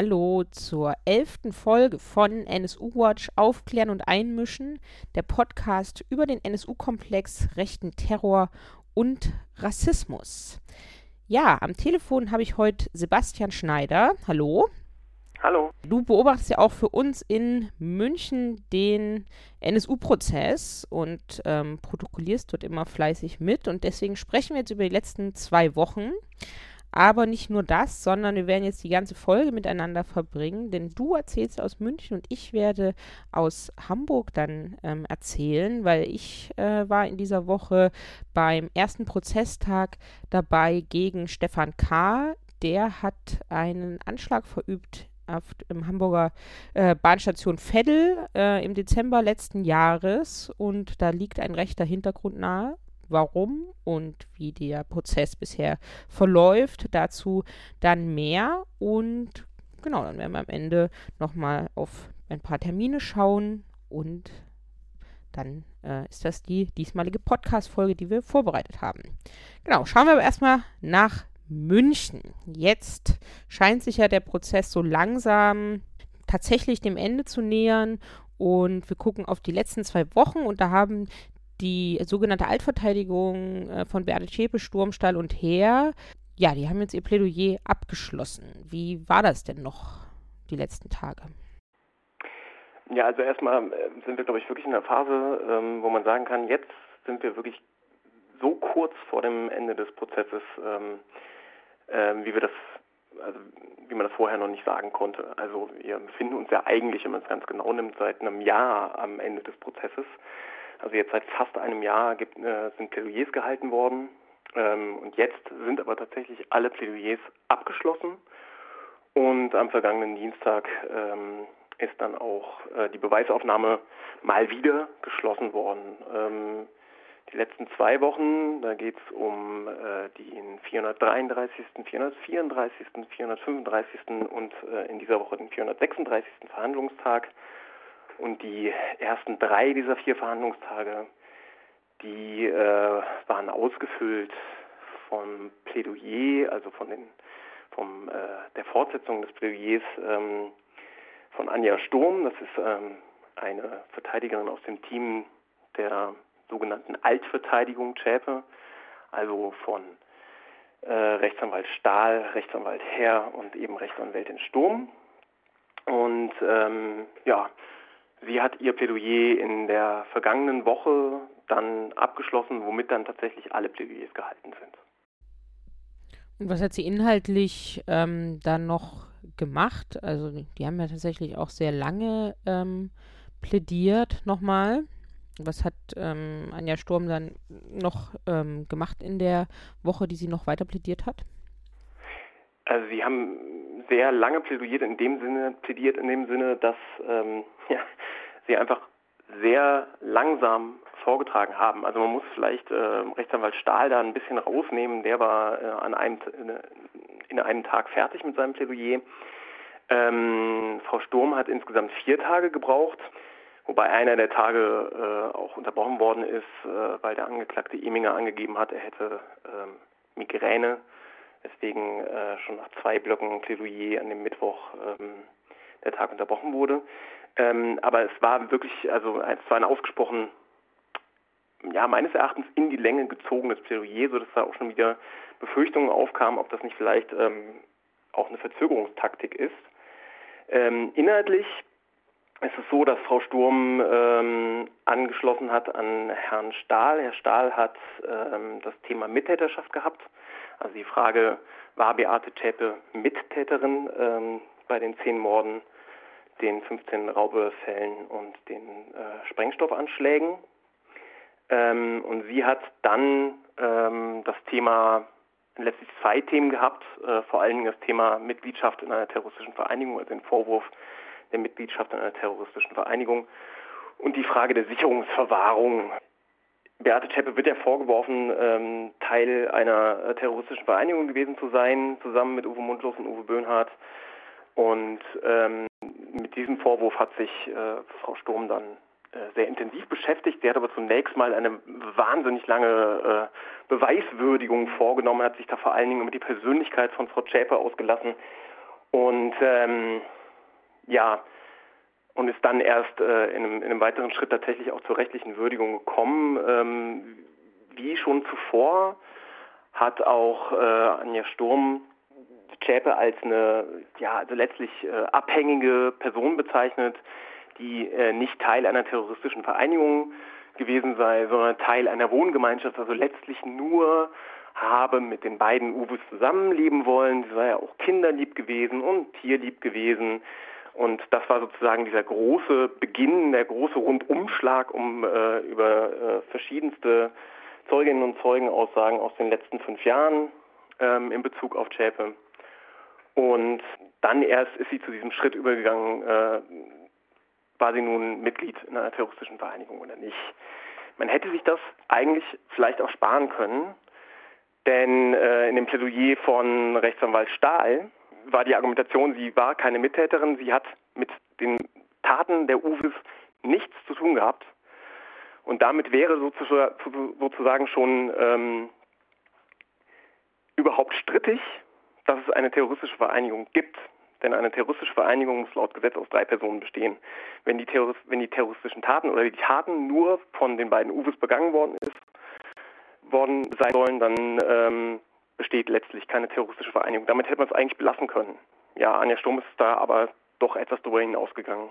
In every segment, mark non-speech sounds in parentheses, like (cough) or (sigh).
Hallo zur elften Folge von NSU Watch Aufklären und Einmischen, der Podcast über den NSU-Komplex, rechten Terror und Rassismus. Ja, am Telefon habe ich heute Sebastian Schneider. Hallo. Hallo. Du beobachtest ja auch für uns in München den NSU-Prozess und ähm, protokollierst dort immer fleißig mit. Und deswegen sprechen wir jetzt über die letzten zwei Wochen. Aber nicht nur das, sondern wir werden jetzt die ganze Folge miteinander verbringen, denn du erzählst aus München und ich werde aus Hamburg dann ähm, erzählen, weil ich äh, war in dieser Woche beim ersten Prozesstag dabei gegen Stefan K. Der hat einen Anschlag verübt auf im Hamburger äh, Bahnstation Veddel äh, im Dezember letzten Jahres und da liegt ein rechter Hintergrund nahe. Warum und wie der Prozess bisher verläuft, dazu dann mehr und genau, dann werden wir am Ende nochmal auf ein paar Termine schauen und dann äh, ist das die diesmalige Podcast-Folge, die wir vorbereitet haben. Genau, schauen wir aber erstmal nach München. Jetzt scheint sich ja der Prozess so langsam tatsächlich dem Ende zu nähern und wir gucken auf die letzten zwei Wochen und da haben die sogenannte Altverteidigung äh, von Beate Zschäpe, Sturmstall und Heer, ja, die haben jetzt ihr Plädoyer abgeschlossen. Wie war das denn noch die letzten Tage? Ja, also erstmal äh, sind wir, glaube ich, wirklich in einer Phase, ähm, wo man sagen kann, jetzt sind wir wirklich so kurz vor dem Ende des Prozesses, ähm, ähm, wie wir das, also wie man das vorher noch nicht sagen konnte. Also wir befinden uns ja eigentlich, wenn man es ganz genau nimmt, seit einem Jahr am Ende des Prozesses. Also jetzt seit fast einem Jahr gibt, äh, sind Plädoyers gehalten worden ähm, und jetzt sind aber tatsächlich alle Plädoyers abgeschlossen und am vergangenen Dienstag ähm, ist dann auch äh, die Beweisaufnahme mal wieder geschlossen worden. Ähm, die letzten zwei Wochen, da geht es um äh, den 433., 434., 435. und äh, in dieser Woche den 436. Verhandlungstag. Und die ersten drei dieser vier Verhandlungstage, die äh, waren ausgefüllt vom Plädoyer, also von den, vom, äh, der Fortsetzung des Plädoyers ähm, von Anja Sturm. Das ist ähm, eine Verteidigerin aus dem Team der sogenannten Altverteidigung Schäpe, also von äh, Rechtsanwalt Stahl, Rechtsanwalt Herr und eben Rechtsanwältin Sturm. Und ähm, ja, sie hat ihr Plädoyer in der vergangenen Woche dann abgeschlossen, womit dann tatsächlich alle Plädoyers gehalten sind. Und was hat sie inhaltlich ähm, dann noch gemacht? Also die haben ja tatsächlich auch sehr lange ähm, plädiert nochmal. Was hat ähm, Anja Sturm dann noch ähm, gemacht in der Woche, die sie noch weiter plädiert hat? Also sie haben sehr lange plädiert in dem Sinne, plädiert in dem Sinne, dass ähm, (laughs) ja, sie einfach sehr langsam vorgetragen haben. Also man muss vielleicht äh, Rechtsanwalt Stahl da ein bisschen rausnehmen. Der war äh, an einem, in einem Tag fertig mit seinem Plädoyer. Ähm, Frau Sturm hat insgesamt vier Tage gebraucht. Wobei einer der Tage äh, auch unterbrochen worden ist, äh, weil der Angeklagte Eminger angegeben hat, er hätte ähm, Migräne, weswegen äh, schon nach zwei Blöcken Plädoyer an dem Mittwoch ähm, der Tag unterbrochen wurde. Ähm, aber es war wirklich, also es war ein ausgesprochen, ja, meines Erachtens in die Länge gezogenes Plädoyer, sodass da auch schon wieder Befürchtungen aufkamen, ob das nicht vielleicht ähm, auch eine Verzögerungstaktik ist. Ähm, inhaltlich es ist so, dass Frau Sturm ähm, angeschlossen hat an Herrn Stahl. Herr Stahl hat ähm, das Thema Mittäterschaft gehabt. Also die Frage, war Beate Zschäpe Mittäterin ähm, bei den zehn Morden, den 15 Raubüberfällen und den äh, Sprengstoffanschlägen? Ähm, und sie hat dann ähm, das Thema, letztlich zwei Themen gehabt, äh, vor allen Dingen das Thema Mitgliedschaft in einer terroristischen Vereinigung, also den Vorwurf, der Mitgliedschaft in einer terroristischen Vereinigung und die Frage der Sicherungsverwahrung. Beate Zschäpe wird ja vorgeworfen, ähm, Teil einer terroristischen Vereinigung gewesen zu sein, zusammen mit Uwe Mundlos und Uwe Böhnhardt. Und ähm, mit diesem Vorwurf hat sich äh, Frau Sturm dann äh, sehr intensiv beschäftigt. Sie hat aber zunächst mal eine wahnsinnig lange äh, Beweiswürdigung vorgenommen, hat sich da vor allen Dingen über die Persönlichkeit von Frau Zschäpe ausgelassen Und ähm, ja, und ist dann erst äh, in, einem, in, einem, weiteren Schritt tatsächlich auch zur rechtlichen Würdigung gekommen. Ähm, wie schon zuvor hat auch äh, Anja Sturm Zschäpe als eine, ja, also letztlich äh, abhängige Person bezeichnet, die äh, nicht Teil einer terroristischen Vereinigung gewesen sei, sondern Teil einer Wohngemeinschaft, also letztlich nur habe mit den beiden Uwes zusammenleben wollen. Sie sei ja auch kinderlieb gewesen und tierlieb gewesen. Und das war sozusagen dieser große Beginn, der große Rundumschlag um äh, über äh, verschiedenste Zeuginnen und Zeugenaussagen aus den letzten fünf Jahren ähm, in Bezug auf Zschäpe. Und dann erst ist sie zu diesem Schritt übergegangen, äh, war sie nun Mitglied in einer terroristischen Vereinigung oder nicht. Man hätte sich das eigentlich vielleicht auch sparen können, denn äh, in dem Plädoyer von Rechtsanwalt Stahl war die Argumentation, sie war keine Mittäterin, sie hat mit den Taten der Uwes nichts zu tun gehabt. Und damit wäre sozusagen schon ähm, überhaupt strittig, dass es eine terroristische Vereinigung gibt. Denn eine terroristische Vereinigung muss laut Gesetz aus drei Personen bestehen. Wenn die, Terrorist, wenn die terroristischen Taten oder die Taten nur von den beiden Uwes begangen worden ist, worden sein sollen, dann ähm, besteht letztlich keine terroristische Vereinigung. Damit hätte man es eigentlich belassen können. Ja, Anja Sturm ist da aber doch etwas darüber hinausgegangen.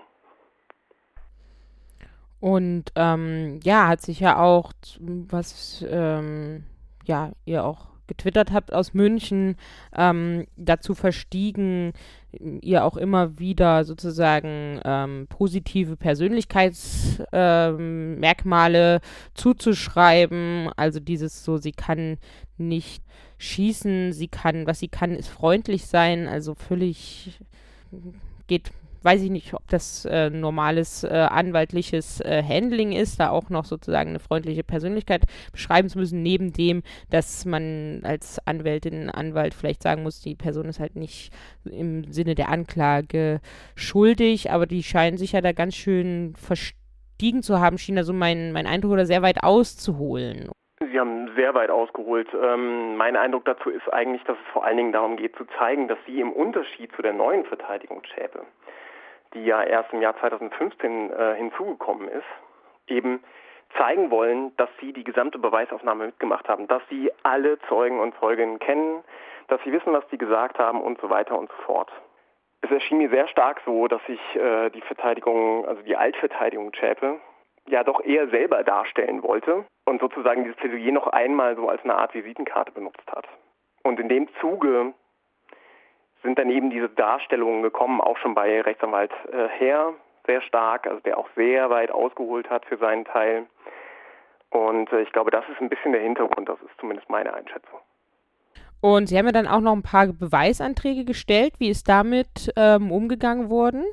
Und ähm, ja, hat sich ja auch, was ähm, ja, ihr auch getwittert habt aus München, ähm, dazu verstiegen, ihr auch immer wieder sozusagen ähm, positive Persönlichkeitsmerkmale ähm, zuzuschreiben. Also dieses so, sie kann nicht schießen, sie kann, was sie kann, ist freundlich sein, also völlig geht weiß ich nicht, ob das äh, normales äh, anwaltliches äh, Handling ist, da auch noch sozusagen eine freundliche Persönlichkeit beschreiben zu müssen, neben dem, dass man als Anwältin, Anwalt vielleicht sagen muss, die Person ist halt nicht im Sinne der Anklage schuldig, aber die scheinen sich ja da ganz schön verstiegen zu haben, schien da so mein, mein Eindruck oder sehr weit auszuholen. Sie haben sehr weit ausgeholt. Ähm, mein Eindruck dazu ist eigentlich, dass es vor allen Dingen darum geht zu zeigen, dass Sie im Unterschied zu der neuen Verteidigung Schäpe die ja erst im Jahr 2015 äh, hinzugekommen ist, eben zeigen wollen, dass sie die gesamte Beweisaufnahme mitgemacht haben, dass sie alle Zeugen und Zeuginnen kennen, dass sie wissen, was die gesagt haben und so weiter und so fort. Es erschien mir sehr stark so, dass sich äh, die Verteidigung, also die Altverteidigung Schäpe, ja doch eher selber darstellen wollte und sozusagen dieses Plädoyer noch einmal so als eine Art Visitenkarte benutzt hat. Und in dem Zuge sind dann eben diese Darstellungen gekommen, auch schon bei Rechtsanwalt äh, Herr sehr stark, also der auch sehr weit ausgeholt hat für seinen Teil. Und äh, ich glaube, das ist ein bisschen der Hintergrund, das ist zumindest meine Einschätzung. Und Sie haben ja dann auch noch ein paar Beweisanträge gestellt. Wie ist damit ähm, umgegangen worden?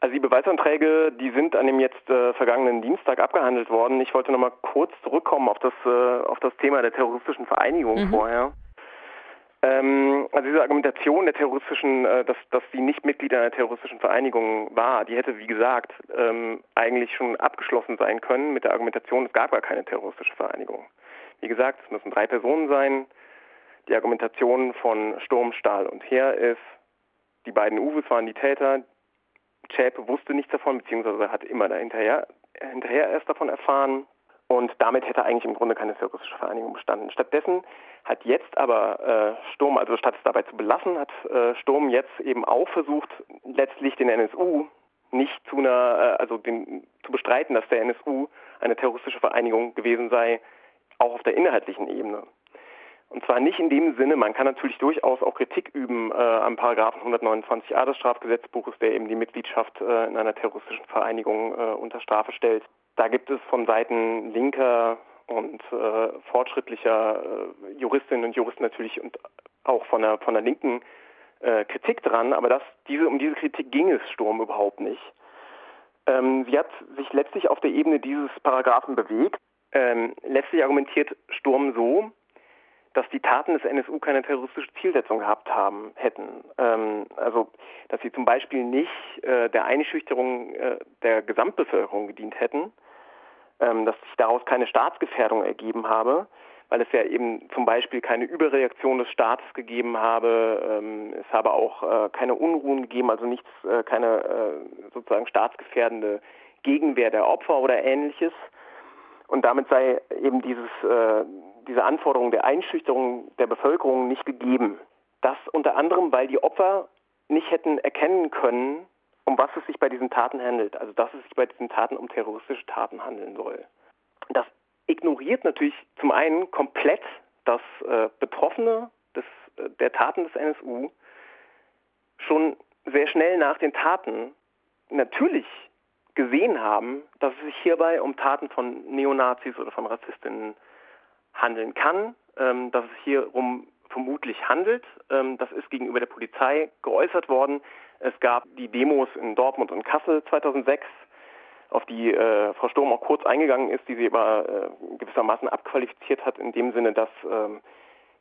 Also die Beweisanträge, die sind an dem jetzt äh, vergangenen Dienstag abgehandelt worden. Ich wollte noch mal kurz zurückkommen auf das, äh, auf das Thema der terroristischen Vereinigung mhm. vorher. Ähm, also diese Argumentation der terroristischen, äh, dass, dass sie nicht Mitglied einer terroristischen Vereinigung war, die hätte, wie gesagt, ähm, eigentlich schon abgeschlossen sein können mit der Argumentation, es gab gar keine terroristische Vereinigung. Wie gesagt, es müssen drei Personen sein. Die Argumentation von Sturm, Stahl und Heer ist, die beiden Uwes waren die Täter. Chap wusste nichts davon, beziehungsweise hat immer dahinterher hinterher erst davon erfahren. Und damit hätte eigentlich im Grunde keine terroristische Vereinigung bestanden. Stattdessen hat jetzt aber äh, Sturm, also statt es dabei zu belassen, hat äh, Sturm jetzt eben auch versucht, letztlich den NSU nicht zu einer, äh, also den, zu bestreiten, dass der NSU eine terroristische Vereinigung gewesen sei, auch auf der inhaltlichen Ebene. Und zwar nicht in dem Sinne, man kann natürlich durchaus auch Kritik üben äh, am Paragraphen 129a des Strafgesetzbuches, der eben die Mitgliedschaft äh, in einer terroristischen Vereinigung äh, unter Strafe stellt. Da gibt es von Seiten linker und äh, fortschrittlicher äh, Juristinnen und Juristen natürlich und auch von der, von der linken äh, Kritik dran, aber das, diese, um diese Kritik ging es Sturm überhaupt nicht. Ähm, sie hat sich letztlich auf der Ebene dieses Paragraphen bewegt. Ähm, letztlich argumentiert Sturm so, dass die Taten des NSU keine terroristische Zielsetzung gehabt haben hätten. Ähm, also, dass sie zum Beispiel nicht äh, der Einschüchterung äh, der Gesamtbevölkerung gedient hätten, ähm, dass sich daraus keine Staatsgefährdung ergeben habe, weil es ja eben zum Beispiel keine Überreaktion des Staates gegeben habe. Ähm, es habe auch äh, keine Unruhen gegeben, also nichts, äh, keine äh, sozusagen staatsgefährdende Gegenwehr der Opfer oder ähnliches. Und damit sei eben dieses, äh, diese Anforderung der Einschüchterung der Bevölkerung nicht gegeben. Das unter anderem, weil die Opfer nicht hätten erkennen können, um was es sich bei diesen Taten handelt. Also dass es sich bei diesen Taten um terroristische Taten handeln soll. Das ignoriert natürlich zum einen komplett, dass äh, Betroffene des, äh, der Taten des NSU schon sehr schnell nach den Taten natürlich gesehen haben, dass es sich hierbei um Taten von Neonazis oder von Rassistinnen handeln kann, ähm, dass es hierum vermutlich handelt. Ähm, das ist gegenüber der Polizei geäußert worden. Es gab die Demos in Dortmund und Kassel 2006, auf die äh, Frau Sturm auch kurz eingegangen ist, die sie aber äh, gewissermaßen abqualifiziert hat, in dem Sinne, dass ähm,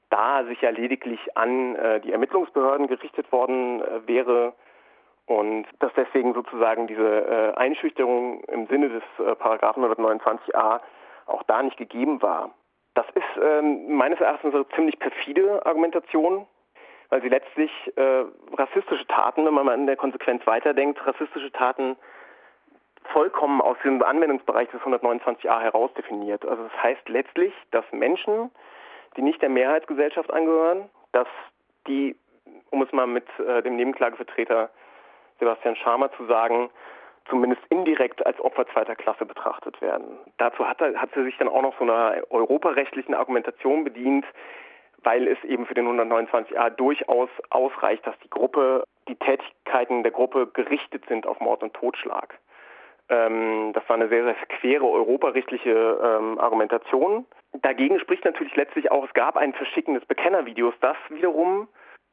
da sich ja lediglich an äh, die Ermittlungsbehörden gerichtet worden äh, wäre und dass deswegen sozusagen diese äh, Einschüchterung im Sinne des äh, Paragraphen 129a auch da nicht gegeben war. Das ist ähm, meines Erachtens eine ziemlich perfide Argumentation, weil sie letztlich äh, rassistische Taten, wenn man mal in der Konsequenz weiterdenkt, rassistische Taten vollkommen aus dem Anwendungsbereich des 129a heraus definiert. Also das heißt letztlich, dass Menschen, die nicht der Mehrheitsgesellschaft angehören, dass die, um es mal mit äh, dem Nebenklagevertreter Sebastian Schamer zu sagen, zumindest indirekt als Opfer zweiter Klasse betrachtet werden. Dazu hat, er, hat sie sich dann auch noch so einer europarechtlichen Argumentation bedient, weil es eben für den 129a durchaus ausreicht, dass die Gruppe, die Tätigkeiten der Gruppe gerichtet sind auf Mord und Totschlag. Ähm, das war eine sehr, sehr quere europarechtliche ähm, Argumentation. Dagegen spricht natürlich letztlich auch, es gab ein Verschicken des Bekennervideos, das wiederum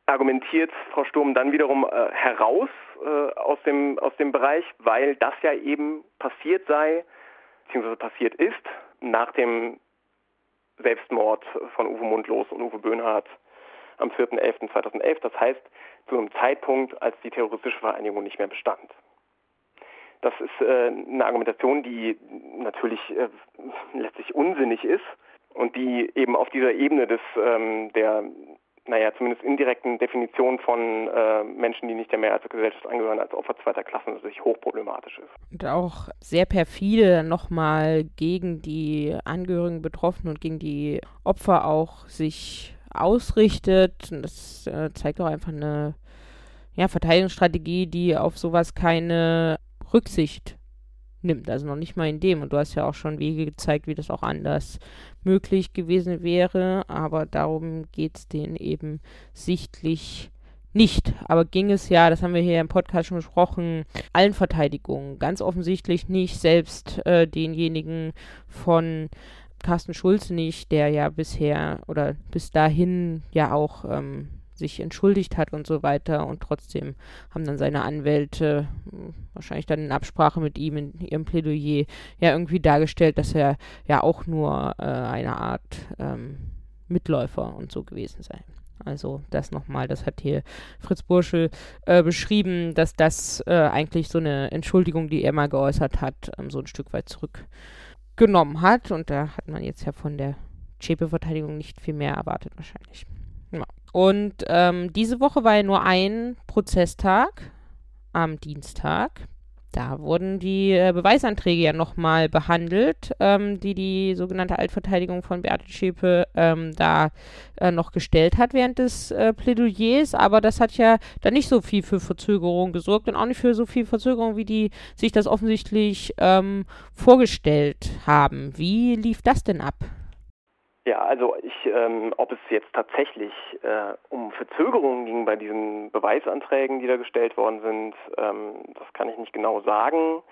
argumentiert Frau Sturm dann wiederum äh, heraus äh, aus, dem, aus dem Bereich, weil das ja eben passiert sei, beziehungsweise passiert ist, nach dem Selbstmord von Uwe Mundlos und Uwe Böhnhardt am 4.11.2011. Das heißt, zu einem Zeitpunkt, als die terroristische Vereinigung nicht mehr bestand. Das ist äh, eine Argumentation, die natürlich äh, letztlich unsinnig ist und die eben auf dieser Ebene des ähm, der naja, zumindest indirekten Definition von äh, Menschen, die nicht der Mehrheit der Gesellschaft angehören, als Opfer zweiter Klasse natürlich hochproblematisch ist. Und auch sehr perfide nochmal gegen die Angehörigen Betroffenen und gegen die Opfer auch sich ausrichtet. Und das äh, zeigt auch einfach eine ja, Verteidigungsstrategie, die auf sowas keine Rücksicht nimmt. Also noch nicht mal in dem. Und du hast ja auch schon Wege gezeigt, wie das auch anders möglich gewesen wäre. Aber darum geht es denen eben sichtlich nicht. Aber ging es ja, das haben wir hier im Podcast schon besprochen, allen Verteidigungen ganz offensichtlich nicht. Selbst äh, denjenigen von Carsten Schulze nicht, der ja bisher oder bis dahin ja auch ähm, sich entschuldigt hat und so weiter. Und trotzdem haben dann seine Anwälte hm, wahrscheinlich dann in Absprache mit ihm in ihrem Plädoyer ja irgendwie dargestellt, dass er ja auch nur äh, eine Art ähm, Mitläufer und so gewesen sei. Also das nochmal, das hat hier Fritz Burschel äh, beschrieben, dass das äh, eigentlich so eine Entschuldigung, die er mal geäußert hat, ähm, so ein Stück weit zurückgenommen hat. Und da hat man jetzt ja von der Chepe-Verteidigung nicht viel mehr erwartet wahrscheinlich. Ja. Und ähm, diese Woche war ja nur ein Prozesstag am Dienstag. Da wurden die äh, Beweisanträge ja nochmal behandelt, ähm, die die sogenannte Altverteidigung von Beate Schäpe ähm, da äh, noch gestellt hat während des äh, Plädoyers. Aber das hat ja dann nicht so viel für Verzögerung gesorgt und auch nicht für so viel Verzögerung, wie die sich das offensichtlich ähm, vorgestellt haben. Wie lief das denn ab? Ja, also ich, ähm, ob es jetzt tatsächlich äh, um Verzögerungen ging bei diesen Beweisanträgen, die da gestellt worden sind, ähm, das kann ich nicht genau sagen.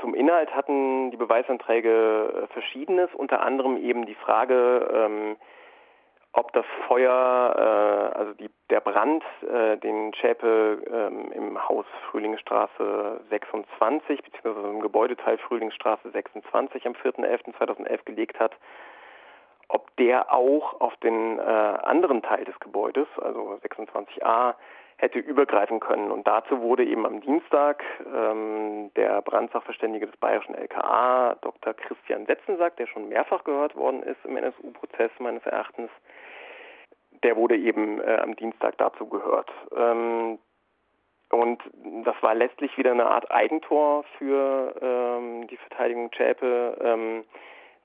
Zum Inhalt hatten die Beweisanträge äh, Verschiedenes, unter anderem eben die Frage, ähm, ob das Feuer, äh, also die, der Brand, äh, den Schäpe ähm, im Haus Frühlingsstraße 26 beziehungsweise im Gebäudeteil Frühlingsstraße 26 am 4.11.2011 gelegt hat, ob der auch auf den äh, anderen Teil des Gebäudes, also 26a, hätte übergreifen können. Und dazu wurde eben am Dienstag ähm, der Brandsachverständige des bayerischen LKA, Dr. Christian Setzensack, der schon mehrfach gehört worden ist im NSU-Prozess meines Erachtens, der wurde eben äh, am Dienstag dazu gehört. Ähm, und das war letztlich wieder eine Art Eigentor für ähm, die Verteidigung Zschäpe, ähm,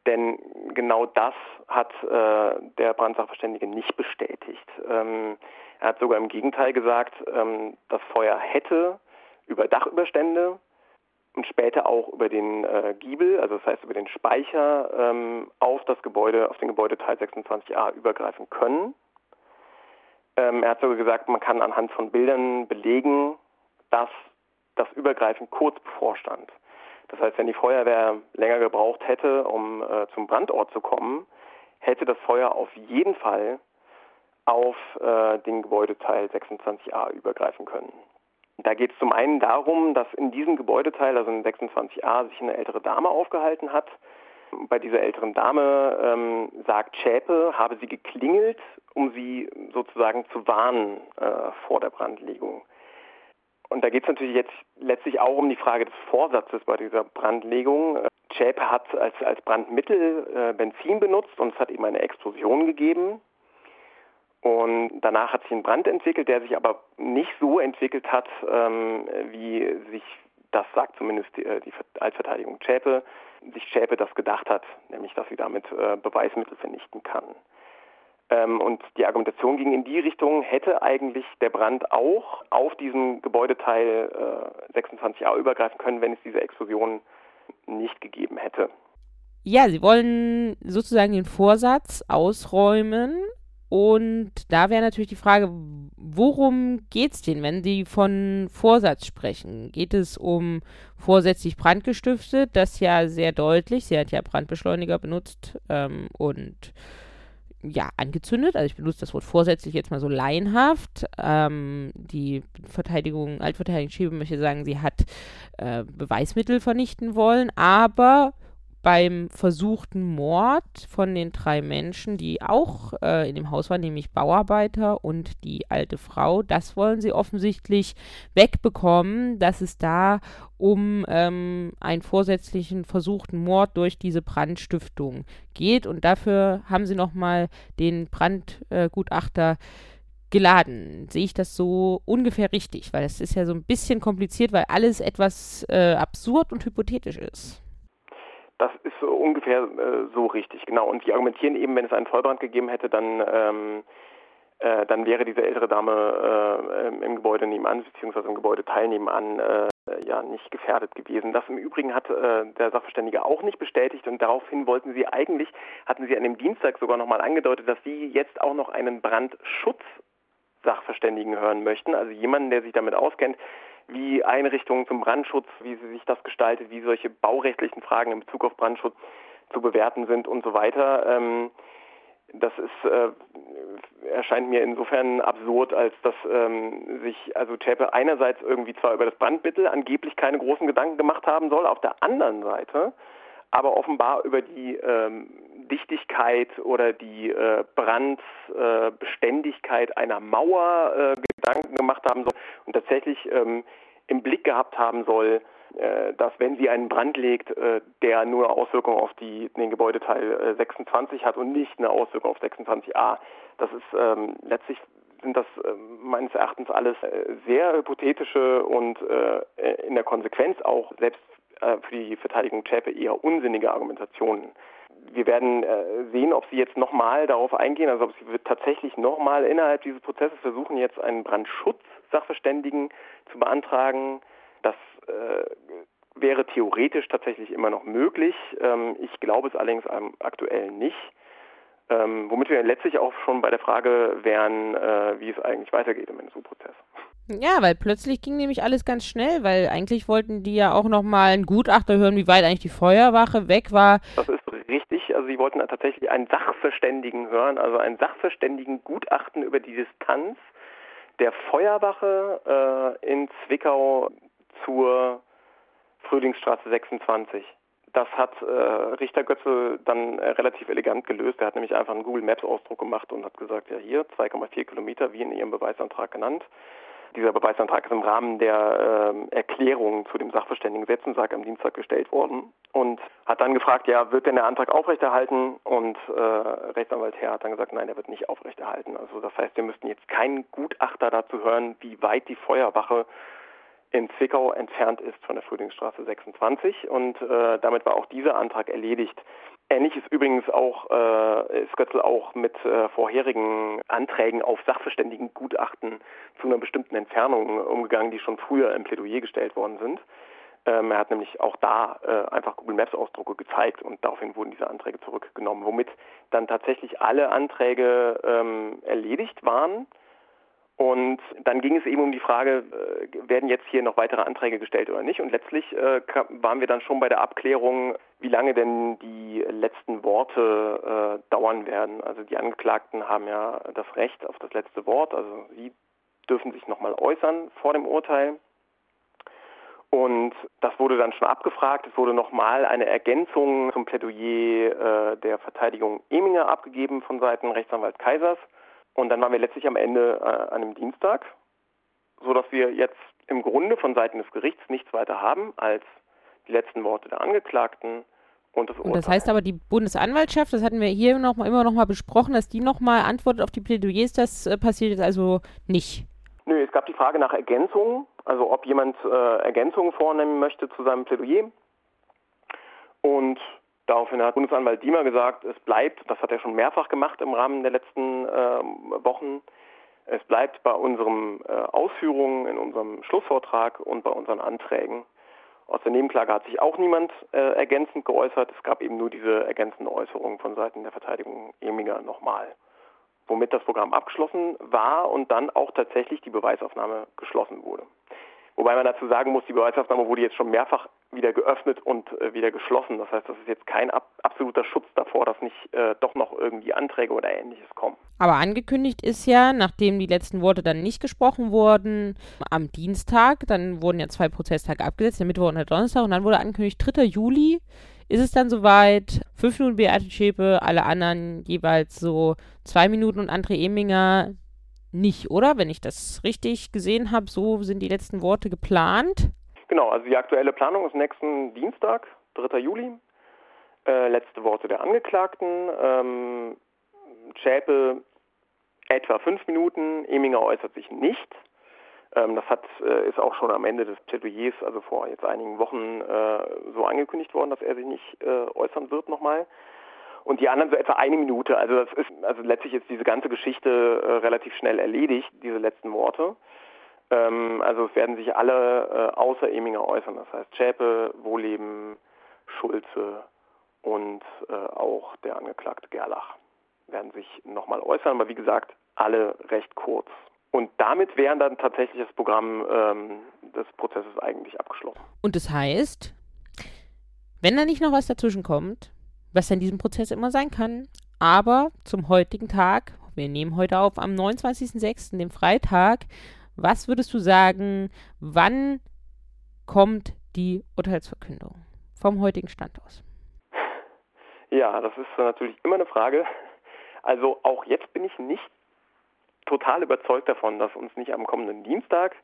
denn genau das hat äh, der Brandsachverständige nicht bestätigt. Ähm, er hat sogar im Gegenteil gesagt, ähm, das Feuer hätte über Dachüberstände und später auch über den äh, Giebel, also das heißt über den Speicher, ähm, auf das Gebäude, auf den Gebäudeteil 26a übergreifen können. Ähm, er hat sogar gesagt, man kann anhand von Bildern belegen, dass das Übergreifen kurz bevorstand. Das heißt, wenn die Feuerwehr länger gebraucht hätte, um äh, zum Brandort zu kommen, hätte das Feuer auf jeden Fall auf äh, den Gebäudeteil 26a übergreifen können. Da geht es zum einen darum, dass in diesem Gebäudeteil, also in 26a, sich eine ältere Dame aufgehalten hat. Bei dieser älteren Dame ähm, sagt Schäpe, habe sie geklingelt, um sie sozusagen zu warnen äh, vor der Brandlegung. Und da geht es natürlich jetzt letztlich auch um die Frage des Vorsatzes bei dieser Brandlegung. Schäpe hat als, als Brandmittel äh, Benzin benutzt und es hat eben eine Explosion gegeben. Und danach hat sich ein Brand entwickelt, der sich aber nicht so entwickelt hat, ähm, wie sich das sagt zumindest die, äh, die Altverteidigung Schäpe, sich Schäpe das gedacht hat, nämlich dass sie damit äh, Beweismittel vernichten kann. Ähm, und die Argumentation ging in die Richtung, hätte eigentlich der Brand auch auf diesem Gebäudeteil äh, 26a übergreifen können, wenn es diese Explosion nicht gegeben hätte. Ja, sie wollen sozusagen den Vorsatz ausräumen, und da wäre natürlich die Frage, worum geht es denn, wenn Sie von Vorsatz sprechen? Geht es um vorsätzlich Brand gestiftet? Das ja sehr deutlich. Sie hat ja Brandbeschleuniger benutzt ähm, und ja, angezündet. Also ich benutze das Wort vorsätzlich jetzt mal so laienhaft. Ähm, die Verteidigung, Altverteidigung Schiebe möchte sagen, sie hat äh, Beweismittel vernichten wollen, aber beim versuchten Mord von den drei Menschen, die auch äh, in dem Haus waren, nämlich Bauarbeiter und die alte Frau, das wollen sie offensichtlich wegbekommen, dass es da um ähm, einen vorsätzlichen versuchten Mord durch diese Brandstiftung geht. Und dafür haben sie nochmal den Brandgutachter äh, geladen. Sehe ich das so ungefähr richtig? Weil es ist ja so ein bisschen kompliziert, weil alles etwas äh, absurd und hypothetisch ist. Das ist ungefähr äh, so richtig, genau. Und die argumentieren eben, wenn es einen Vollbrand gegeben hätte, dann, ähm, äh, dann wäre diese ältere Dame äh, im Gebäude nebenan, beziehungsweise im Gebäudeteil nebenan, äh, ja nicht gefährdet gewesen. Das im Übrigen hat äh, der Sachverständige auch nicht bestätigt und daraufhin wollten sie eigentlich, hatten sie an dem Dienstag sogar nochmal angedeutet, dass sie jetzt auch noch einen Brandschutz-Sachverständigen hören möchten, also jemanden, der sich damit auskennt, wie Einrichtungen zum Brandschutz, wie sie sich das gestaltet, wie solche baurechtlichen Fragen in Bezug auf Brandschutz zu bewerten sind und so weiter. Ähm, das ist, äh, erscheint mir insofern absurd, als dass ähm, sich also Zschäpe einerseits irgendwie zwar über das Brandmittel angeblich keine großen Gedanken gemacht haben soll, auf der anderen Seite aber offenbar über die ähm, Dichtigkeit oder die äh, Brandbeständigkeit äh, einer Mauer äh, Gedanken gemacht haben soll und tatsächlich ähm, im Blick gehabt haben soll, äh, dass wenn sie einen Brand legt, äh, der nur Auswirkungen auf die, den Gebäudeteil 26 äh, hat und nicht eine Auswirkung auf 26a. Das ist ähm, letztlich sind das äh, meines Erachtens alles äh, sehr hypothetische und äh, in der Konsequenz auch selbst für die Verteidigung Zschäpe eher unsinnige Argumentationen wir werden äh, sehen, ob Sie jetzt nochmal darauf eingehen, also ob Sie tatsächlich nochmal innerhalb dieses Prozesses versuchen, jetzt einen Brandschutz-Sachverständigen zu beantragen. Das äh, wäre theoretisch tatsächlich immer noch möglich. Ähm, ich glaube es allerdings aktuell nicht. Ähm, womit wir letztlich auch schon bei der Frage wären, äh, wie es eigentlich weitergeht im NSU-Prozess. Ja, weil plötzlich ging nämlich alles ganz schnell, weil eigentlich wollten die ja auch nochmal einen Gutachter hören, wie weit eigentlich die Feuerwache weg war. Das ist Also sie wollten tatsächlich einen Sachverständigen hören, also einen Sachverständigen Gutachten über die Distanz der Feuerwache äh, in Zwickau zur Frühlingsstraße 26. Das hat äh, Richter Götze dann äh, relativ elegant gelöst. Er hat nämlich einfach einen Google Maps Ausdruck gemacht und hat gesagt, ja hier 2,4 Kilometer, wie in Ihrem Beweisantrag genannt. Dieser Beweisantrag ist im Rahmen der äh, Erklärung zu dem Sachverständigengesetzentag am Dienstag gestellt worden und hat dann gefragt, ja, wird denn der Antrag aufrechterhalten? Und äh, Rechtsanwalt Herr hat dann gesagt, nein, er wird nicht aufrechterhalten. Also das heißt, wir müssten jetzt keinen Gutachter dazu hören, wie weit die Feuerwache in Zwickau entfernt ist von der Frühlingsstraße 26 und äh, damit war auch dieser Antrag erledigt. Ähnlich ist übrigens auch äh, ist Götzl auch mit äh, vorherigen Anträgen auf Sachverständigengutachten zu einer bestimmten Entfernung umgegangen, die schon früher im Plädoyer gestellt worden sind. Ähm, er hat nämlich auch da äh, einfach Google Maps Ausdrucke gezeigt und daraufhin wurden diese Anträge zurückgenommen, womit dann tatsächlich alle Anträge ähm, erledigt waren und dann ging es eben um die Frage, äh, werden jetzt hier noch weitere Anträge gestellt oder nicht? Und letztlich äh, waren wir dann schon bei der Abklärung, wie lange denn die letzten Worte äh, dauern werden. Also die Angeklagten haben ja das Recht auf das letzte Wort. Also sie dürfen sich nochmal äußern vor dem Urteil. Und das wurde dann schon abgefragt. Es wurde nochmal eine Ergänzung zum Plädoyer der Verteidigung Eminger abgegeben von Seiten Rechtsanwalt Kaisers. Und dann waren wir letztlich am Ende äh, an einem Dienstag, sodass wir jetzt im Grunde von Seiten des Gerichts nichts weiter haben als die letzten Worte der Angeklagten und das Urteil. Und das heißt aber, die Bundesanwaltschaft, das hatten wir hier noch mal, immer noch mal besprochen, dass die noch mal antwortet auf die Plädoyers, das äh, passiert jetzt also nicht. Nö, es gab die Frage nach Ergänzungen, also ob jemand äh, Ergänzungen vornehmen möchte zu seinem Plädoyer. Und Daraufhin hat Bundesanwalt Diemer gesagt, es bleibt, das hat er schon mehrfach gemacht im Rahmen der letzten äh, Wochen, es bleibt bei unseren äh, Ausführungen, in unserem Schlussvortrag und bei unseren Anträgen. Aus der Nebenklage hat sich auch niemand äh, ergänzend geäußert. Es gab eben nur diese ergänzenden Äußerungen von Seiten der Verteidigung Eminger nochmal. Womit das Programm abgeschlossen war und dann auch tatsächlich die Beweisaufnahme geschlossen wurde. Wobei man dazu sagen muss, die Beweisaufnahme wurde jetzt schon mehrfach wieder geöffnet und äh, wieder geschlossen. Das heißt, das ist jetzt kein ab absoluter Schutz davor, dass nicht äh, doch noch irgendwie Anträge oder ähnliches kommen. Aber angekündigt ist ja, nachdem die letzten Worte dann nicht gesprochen wurden, am Dienstag, dann wurden ja zwei Prozesstage abgesetzt, der Mittwoch und der Donnerstag, und dann wurde angekündigt, 3. Juli ist es dann soweit, fünf Minuten Beate Schäpe, alle anderen jeweils so zwei Minuten und André Eminger nicht, oder? Wenn ich das richtig gesehen habe, so sind die letzten Worte geplant. Genau, also die aktuelle Planung ist nächsten Dienstag, 3. Juli. Äh, letzte Worte der Angeklagten. Ähm, Schäpe etwa fünf Minuten, Eminger äußert sich nicht. Ähm, das hat, äh, ist auch schon am Ende des Plädoyers, also vor jetzt einigen Wochen, äh, so angekündigt worden, dass er sich nicht äh, äußern wird nochmal und die anderen so etwa eine Minute. Also das ist, also letztlich ist diese ganze Geschichte äh, relativ schnell erledigt, diese letzten Worte. Ähm, also es werden sich alle äh, außer Eminger äußern, das heißt Schäpe, Wohleben, Schulze und äh, auch der Angeklagte Gerlach werden sich nochmal äußern, aber wie gesagt, alle recht kurz. Und damit wäre dann tatsächlich das Programm ähm, des Prozesses eigentlich abgeschlossen. Und das heißt, wenn da nicht noch was dazwischen kommt, was in diesem Prozess immer sein kann. Aber zum heutigen Tag, wir nehmen heute auf am 29.06., dem Freitag, was würdest du sagen, wann kommt die Urteilsverkündung vom heutigen Stand aus? Ja, das ist natürlich immer eine Frage. Also auch jetzt bin ich nicht total überzeugt davon, dass uns nicht am kommenden Dienstag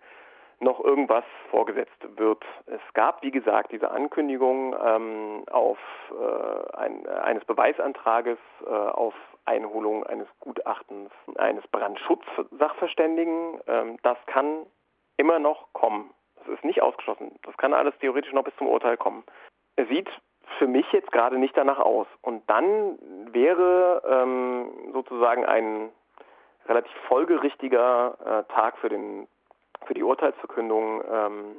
noch irgendwas vorgesetzt wird. Es gab, wie gesagt, diese Ankündigung ähm, auf äh, ein, eines Beweisantrages äh, auf Einholung eines Gutachtens eines Brandschutzsachverständigen. Ähm, das kann immer noch kommen. Das ist nicht ausgeschlossen. Das kann alles theoretisch noch bis zum Urteil kommen. Es sieht für mich jetzt gerade nicht danach aus. Und dann wäre ähm, sozusagen ein relativ folgerichtiger äh, Tag für den für die Urteilsverkündung, ähm,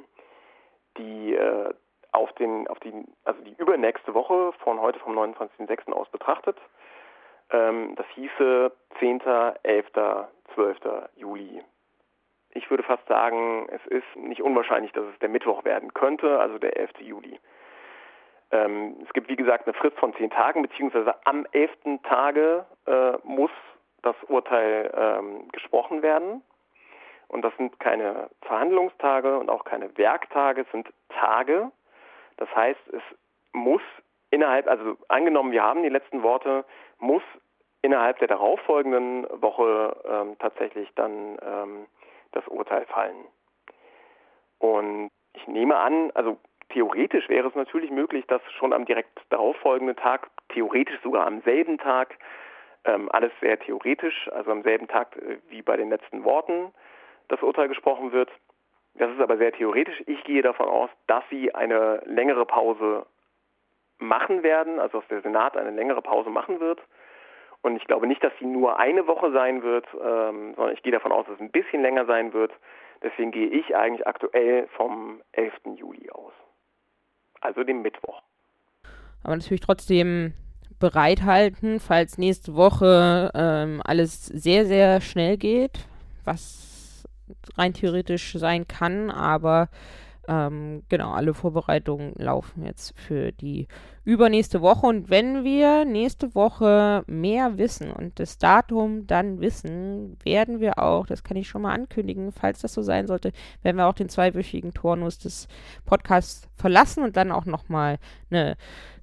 die äh, auf den, auf die, also die übernächste Woche von heute vom 29.06. aus betrachtet. Ähm, das hieße 10., 11., 12. Juli. Ich würde fast sagen, es ist nicht unwahrscheinlich, dass es der Mittwoch werden könnte, also der 11. Juli. Ähm, es gibt, wie gesagt, eine Frist von zehn Tagen, beziehungsweise am 11. Tage äh, muss das Urteil ähm, gesprochen werden. Und das sind keine Verhandlungstage und auch keine Werktage, es sind Tage. Das heißt, es muss innerhalb, also angenommen, wir haben die letzten Worte, muss innerhalb der darauffolgenden Woche ähm, tatsächlich dann ähm, das Urteil fallen. Und ich nehme an, also theoretisch wäre es natürlich möglich, dass schon am direkt darauffolgenden Tag, theoretisch sogar am selben Tag, ähm, alles sehr theoretisch, also am selben Tag äh, wie bei den letzten Worten, das Urteil gesprochen wird. Das ist aber sehr theoretisch. Ich gehe davon aus, dass sie eine längere Pause machen werden, also dass der Senat eine längere Pause machen wird. Und ich glaube nicht, dass sie nur eine Woche sein wird, ähm, sondern ich gehe davon aus, dass es ein bisschen länger sein wird. Deswegen gehe ich eigentlich aktuell vom 11. Juli aus. Also dem Mittwoch. Aber natürlich trotzdem bereithalten, falls nächste Woche ähm, alles sehr, sehr schnell geht, was rein theoretisch sein kann, aber ähm, genau, alle Vorbereitungen laufen jetzt für die übernächste Woche. Und wenn wir nächste Woche mehr wissen und das Datum dann wissen, werden wir auch, das kann ich schon mal ankündigen, falls das so sein sollte, werden wir auch den zweiwöchigen Turnus des Podcasts verlassen und dann auch nochmal eine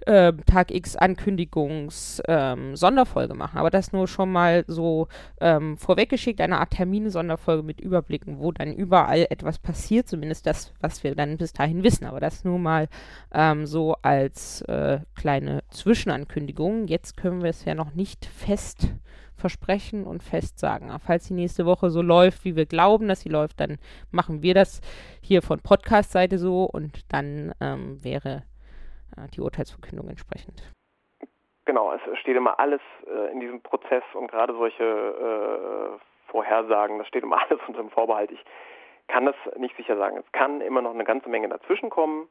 äh, Tag X Ankündigungs ähm, Sonderfolge machen. Aber das nur schon mal so ähm, vorweggeschickt, eine Art Termine-Sonderfolge mit Überblicken, wo dann überall etwas passiert, zumindest das, was wir dann bis dahin wissen. Aber das nur mal ähm, so als äh, kleine Zwischenankündigung. Jetzt können wir es ja noch nicht fest versprechen und fest sagen. Falls die nächste Woche so läuft, wie wir glauben, dass sie läuft, dann machen wir das hier von Podcast-Seite so und dann ähm, wäre äh, die Urteilsverkündung entsprechend. Genau, es steht immer alles äh, in diesem Prozess und gerade solche äh, Vorhersagen, das steht immer (laughs) alles unter dem Vorbehalt. Ich kann das nicht sicher sagen. Es kann immer noch eine ganze Menge dazwischen kommen.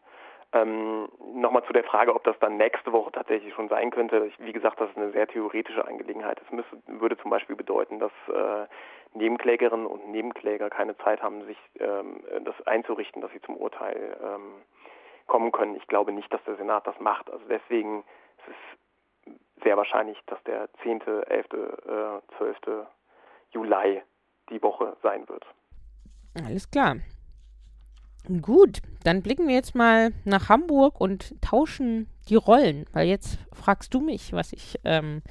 Ähm, Nochmal zu der Frage, ob das dann nächste Woche tatsächlich schon sein könnte. Ich, wie gesagt, das ist eine sehr theoretische Angelegenheit. Es müsste, würde zum Beispiel bedeuten, dass äh, Nebenklägerinnen und Nebenkläger keine Zeit haben, sich ähm, das einzurichten, dass sie zum Urteil ähm, kommen können. Ich glaube nicht, dass der Senat das macht. Also deswegen ist es sehr wahrscheinlich, dass der 10., 11., äh, 12. Juli die Woche sein wird. Alles klar. Gut, dann blicken wir jetzt mal nach Hamburg und tauschen die Rollen, weil jetzt fragst du mich, was ich ähm,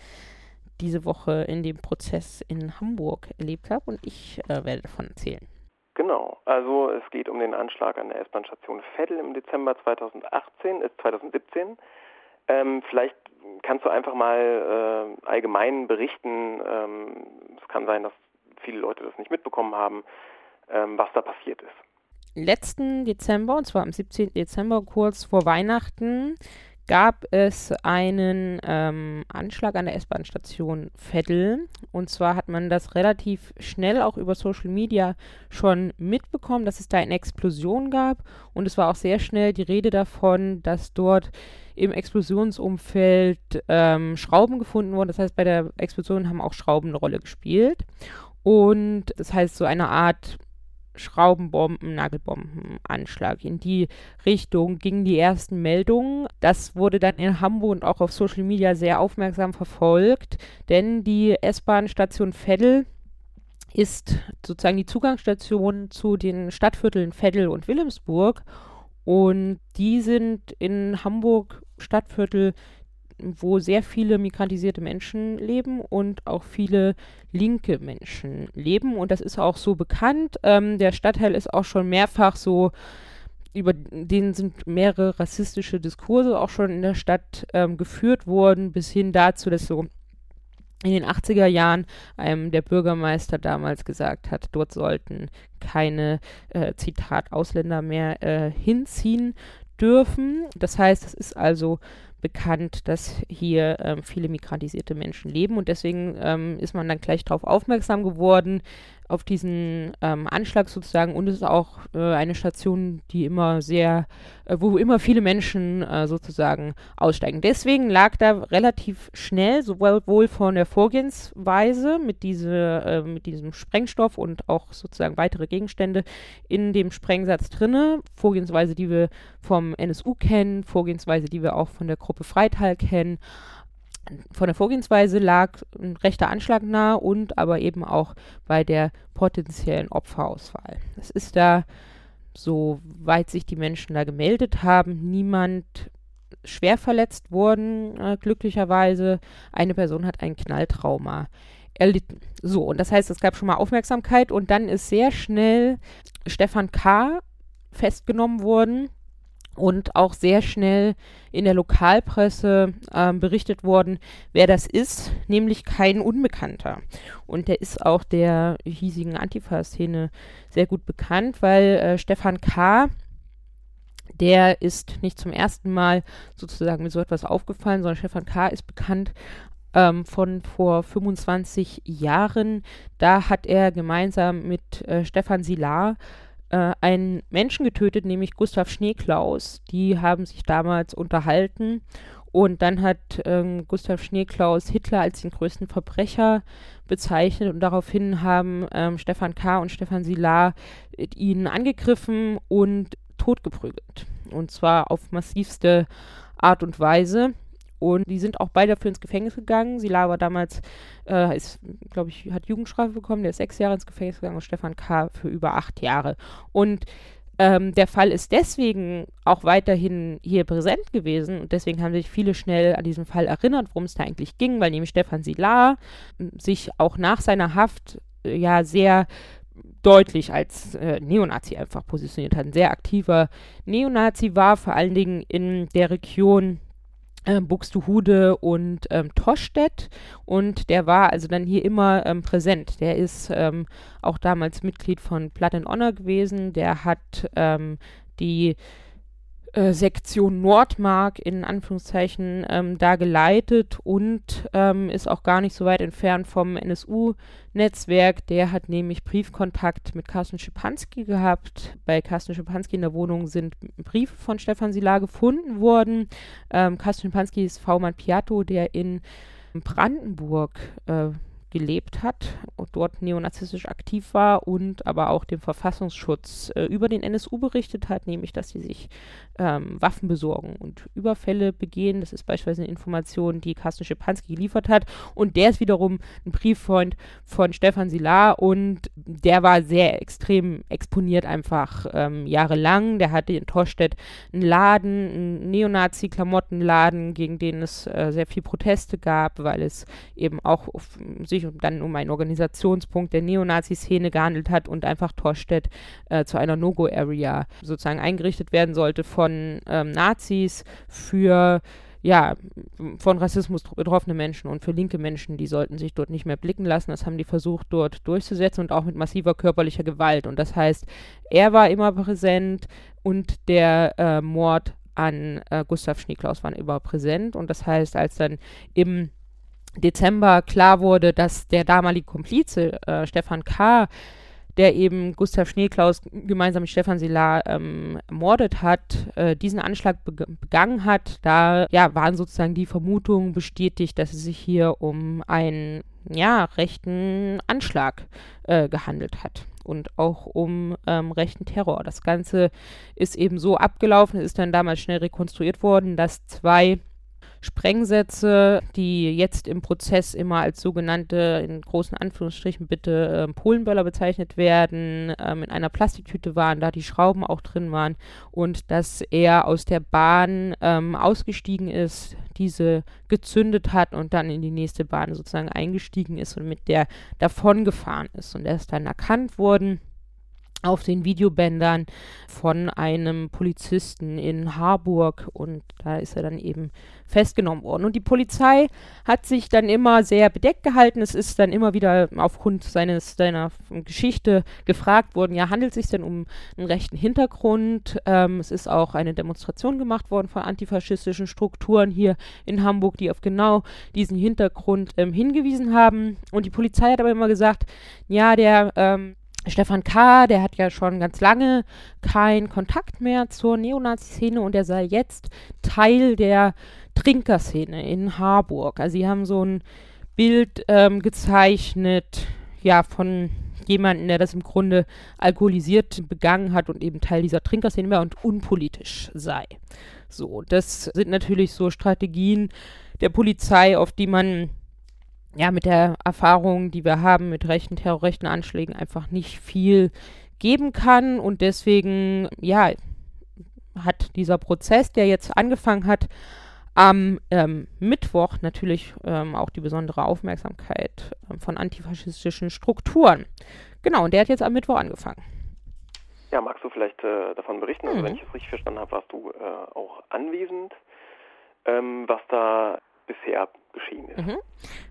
diese Woche in dem Prozess in Hamburg erlebt habe und ich äh, werde davon erzählen. Genau, also es geht um den Anschlag an der S-Bahn-Station Veddel im Dezember 2018, äh 2017. Ähm, vielleicht kannst du einfach mal äh, allgemein berichten, ähm, es kann sein, dass viele Leute das nicht mitbekommen haben, ähm, was da passiert ist. Letzten Dezember, und zwar am 17. Dezember, kurz vor Weihnachten, gab es einen ähm, Anschlag an der S-Bahn-Station Veddel. Und zwar hat man das relativ schnell auch über Social Media schon mitbekommen, dass es da eine Explosion gab. Und es war auch sehr schnell die Rede davon, dass dort im Explosionsumfeld ähm, Schrauben gefunden wurden. Das heißt, bei der Explosion haben auch Schrauben eine Rolle gespielt. Und das heißt, so eine Art Schraubenbomben, Nagelbombenanschlag. In die Richtung gingen die ersten Meldungen. Das wurde dann in Hamburg und auch auf Social Media sehr aufmerksam verfolgt, denn die S-Bahn-Station Veddel ist sozusagen die Zugangsstation zu den Stadtvierteln Veddel und Wilhelmsburg. Und die sind in Hamburg Stadtviertel, wo sehr viele migrantisierte Menschen leben und auch viele linke Menschen leben. Und das ist auch so bekannt. Ähm, der Stadtteil ist auch schon mehrfach so, über den sind mehrere rassistische Diskurse auch schon in der Stadt ähm, geführt worden, bis hin dazu, dass so in den 80er Jahren ähm, der Bürgermeister damals gesagt hat, dort sollten keine, äh, Zitat, Ausländer mehr äh, hinziehen dürfen. Das heißt, es ist also bekannt, dass hier ähm, viele migrantisierte Menschen leben. Und deswegen ähm, ist man dann gleich darauf aufmerksam geworden, auf diesen ähm, Anschlag sozusagen und es ist auch äh, eine Station, die immer sehr, äh, wo immer viele Menschen äh, sozusagen aussteigen. Deswegen lag da relativ schnell sowohl von der Vorgehensweise mit, diese, äh, mit diesem Sprengstoff und auch sozusagen weitere Gegenstände in dem Sprengsatz drinne. Vorgehensweise, die wir vom NSU kennen, Vorgehensweise, die wir auch von der Gruppe Freital kennen von der Vorgehensweise lag ein rechter Anschlag nahe und aber eben auch bei der potenziellen Opferauswahl. Es ist da, soweit sich die Menschen da gemeldet haben, niemand schwer verletzt worden, äh, glücklicherweise. Eine Person hat ein Knalltrauma erlitten. So, und das heißt, es gab schon mal Aufmerksamkeit und dann ist sehr schnell Stefan K. festgenommen worden und auch sehr schnell in der Lokalpresse äh, berichtet worden, wer das ist, nämlich kein Unbekannter. Und der ist auch der hiesigen Antifa-Szene sehr gut bekannt, weil äh, Stefan K., der ist nicht zum ersten Mal sozusagen mit so etwas aufgefallen, sondern Stefan K. ist bekannt ähm, von vor 25 Jahren. Da hat er gemeinsam mit äh, Stefan Silar äh, einen Menschen getötet, nämlich Gustav Schneeklaus. Die haben sich damals unterhalten und dann hat ähm, Gustav Schneeklaus Hitler als den größten Verbrecher bezeichnet und daraufhin haben ähm, Stefan K. und Stefan Silar ihn angegriffen und totgeprügelt. Und zwar auf massivste Art und Weise. Und die sind auch beide dafür ins Gefängnis gegangen. Sila war damals, äh, ist, glaube ich, hat Jugendstrafe bekommen. Der ist sechs Jahre ins Gefängnis gegangen und Stefan K. für über acht Jahre. Und ähm, der Fall ist deswegen auch weiterhin hier präsent gewesen und deswegen haben sich viele schnell an diesen Fall erinnert, worum es da eigentlich ging, weil nämlich Stefan Silar sich auch nach seiner Haft äh, ja sehr deutlich als äh, Neonazi einfach positioniert hat. Ein sehr aktiver Neonazi war, vor allen Dingen in der Region äh, Buxtehude und ähm, Tostedt und der war also dann hier immer ähm, präsent. Der ist ähm, auch damals Mitglied von Blood and Honor gewesen. Der hat ähm, die äh, Sektion Nordmark in Anführungszeichen ähm, da geleitet und ähm, ist auch gar nicht so weit entfernt vom NSU-Netzwerk. Der hat nämlich Briefkontakt mit Carsten Schipanski gehabt. Bei Carsten Schipanski in der Wohnung sind Briefe von Stefan Silar gefunden worden. Ähm, Carsten Schipanski ist V-Mann Piatto, der in Brandenburg äh, gelebt hat und dort neonazistisch aktiv war und aber auch dem Verfassungsschutz äh, über den NSU berichtet hat, nämlich dass sie sich ähm, Waffen besorgen und Überfälle begehen. Das ist beispielsweise eine Information, die Carsten Schepanski geliefert hat. Und der ist wiederum ein Brieffreund von Stefan Silar und der war sehr extrem exponiert einfach ähm, jahrelang. Der hatte in Torstedt einen Laden, einen Neonazi-Klamottenladen, gegen den es äh, sehr viel Proteste gab, weil es eben auch auf, sich sich dann um einen Organisationspunkt der Neonazi-Szene gehandelt hat und einfach Torstedt äh, zu einer No-Go-Area sozusagen eingerichtet werden sollte von ähm, Nazis für ja, von Rassismus betroffene Menschen und für linke Menschen, die sollten sich dort nicht mehr blicken lassen. Das haben die versucht, dort durchzusetzen und auch mit massiver körperlicher Gewalt. Und das heißt, er war immer präsent und der äh, Mord an äh, Gustav Schneeklaus war immer präsent. Und das heißt, als dann im Dezember klar wurde, dass der damalige Komplize äh, Stefan K., der eben Gustav Schneeklaus gemeinsam mit Stefan Silar ähm, ermordet hat, äh, diesen Anschlag be begangen hat, da ja, waren sozusagen die Vermutungen bestätigt, dass es sich hier um einen ja, rechten Anschlag äh, gehandelt hat und auch um ähm, rechten Terror. Das Ganze ist eben so abgelaufen, es ist dann damals schnell rekonstruiert worden, dass zwei Sprengsätze, die jetzt im Prozess immer als sogenannte, in großen Anführungsstrichen bitte, äh, Polenböller bezeichnet werden, ähm, in einer Plastiktüte waren, da die Schrauben auch drin waren und dass er aus der Bahn ähm, ausgestiegen ist, diese gezündet hat und dann in die nächste Bahn sozusagen eingestiegen ist und mit der davongefahren ist. Und er ist dann erkannt worden auf den Videobändern von einem Polizisten in Harburg und da ist er dann eben festgenommen worden. Und die Polizei hat sich dann immer sehr bedeckt gehalten. Es ist dann immer wieder aufgrund seines, seiner Geschichte gefragt worden, ja, handelt es sich denn um einen rechten Hintergrund? Ähm, es ist auch eine Demonstration gemacht worden von antifaschistischen Strukturen hier in Hamburg, die auf genau diesen Hintergrund ähm, hingewiesen haben. Und die Polizei hat aber immer gesagt, ja, der ähm, Stefan K., der hat ja schon ganz lange keinen Kontakt mehr zur Neonazi-Szene und er sei jetzt Teil der Trinkerszene in Harburg. Also sie haben so ein Bild ähm, gezeichnet, ja, von jemandem, der das im Grunde alkoholisiert begangen hat und eben Teil dieser Trinkerszene war und unpolitisch sei. So, das sind natürlich so Strategien der Polizei, auf die man ja, mit der Erfahrung, die wir haben mit rechten terrorrechten Anschlägen, einfach nicht viel geben kann. Und deswegen, ja, hat dieser Prozess, der jetzt angefangen hat, am ähm, Mittwoch natürlich ähm, auch die besondere Aufmerksamkeit ähm, von antifaschistischen Strukturen. Genau, und der hat jetzt am Mittwoch angefangen. Ja, magst du vielleicht äh, davon berichten? Also, mhm. wenn ich es richtig verstanden habe, warst du äh, auch anwesend, ähm, was da bisher geschehen ist. Mhm.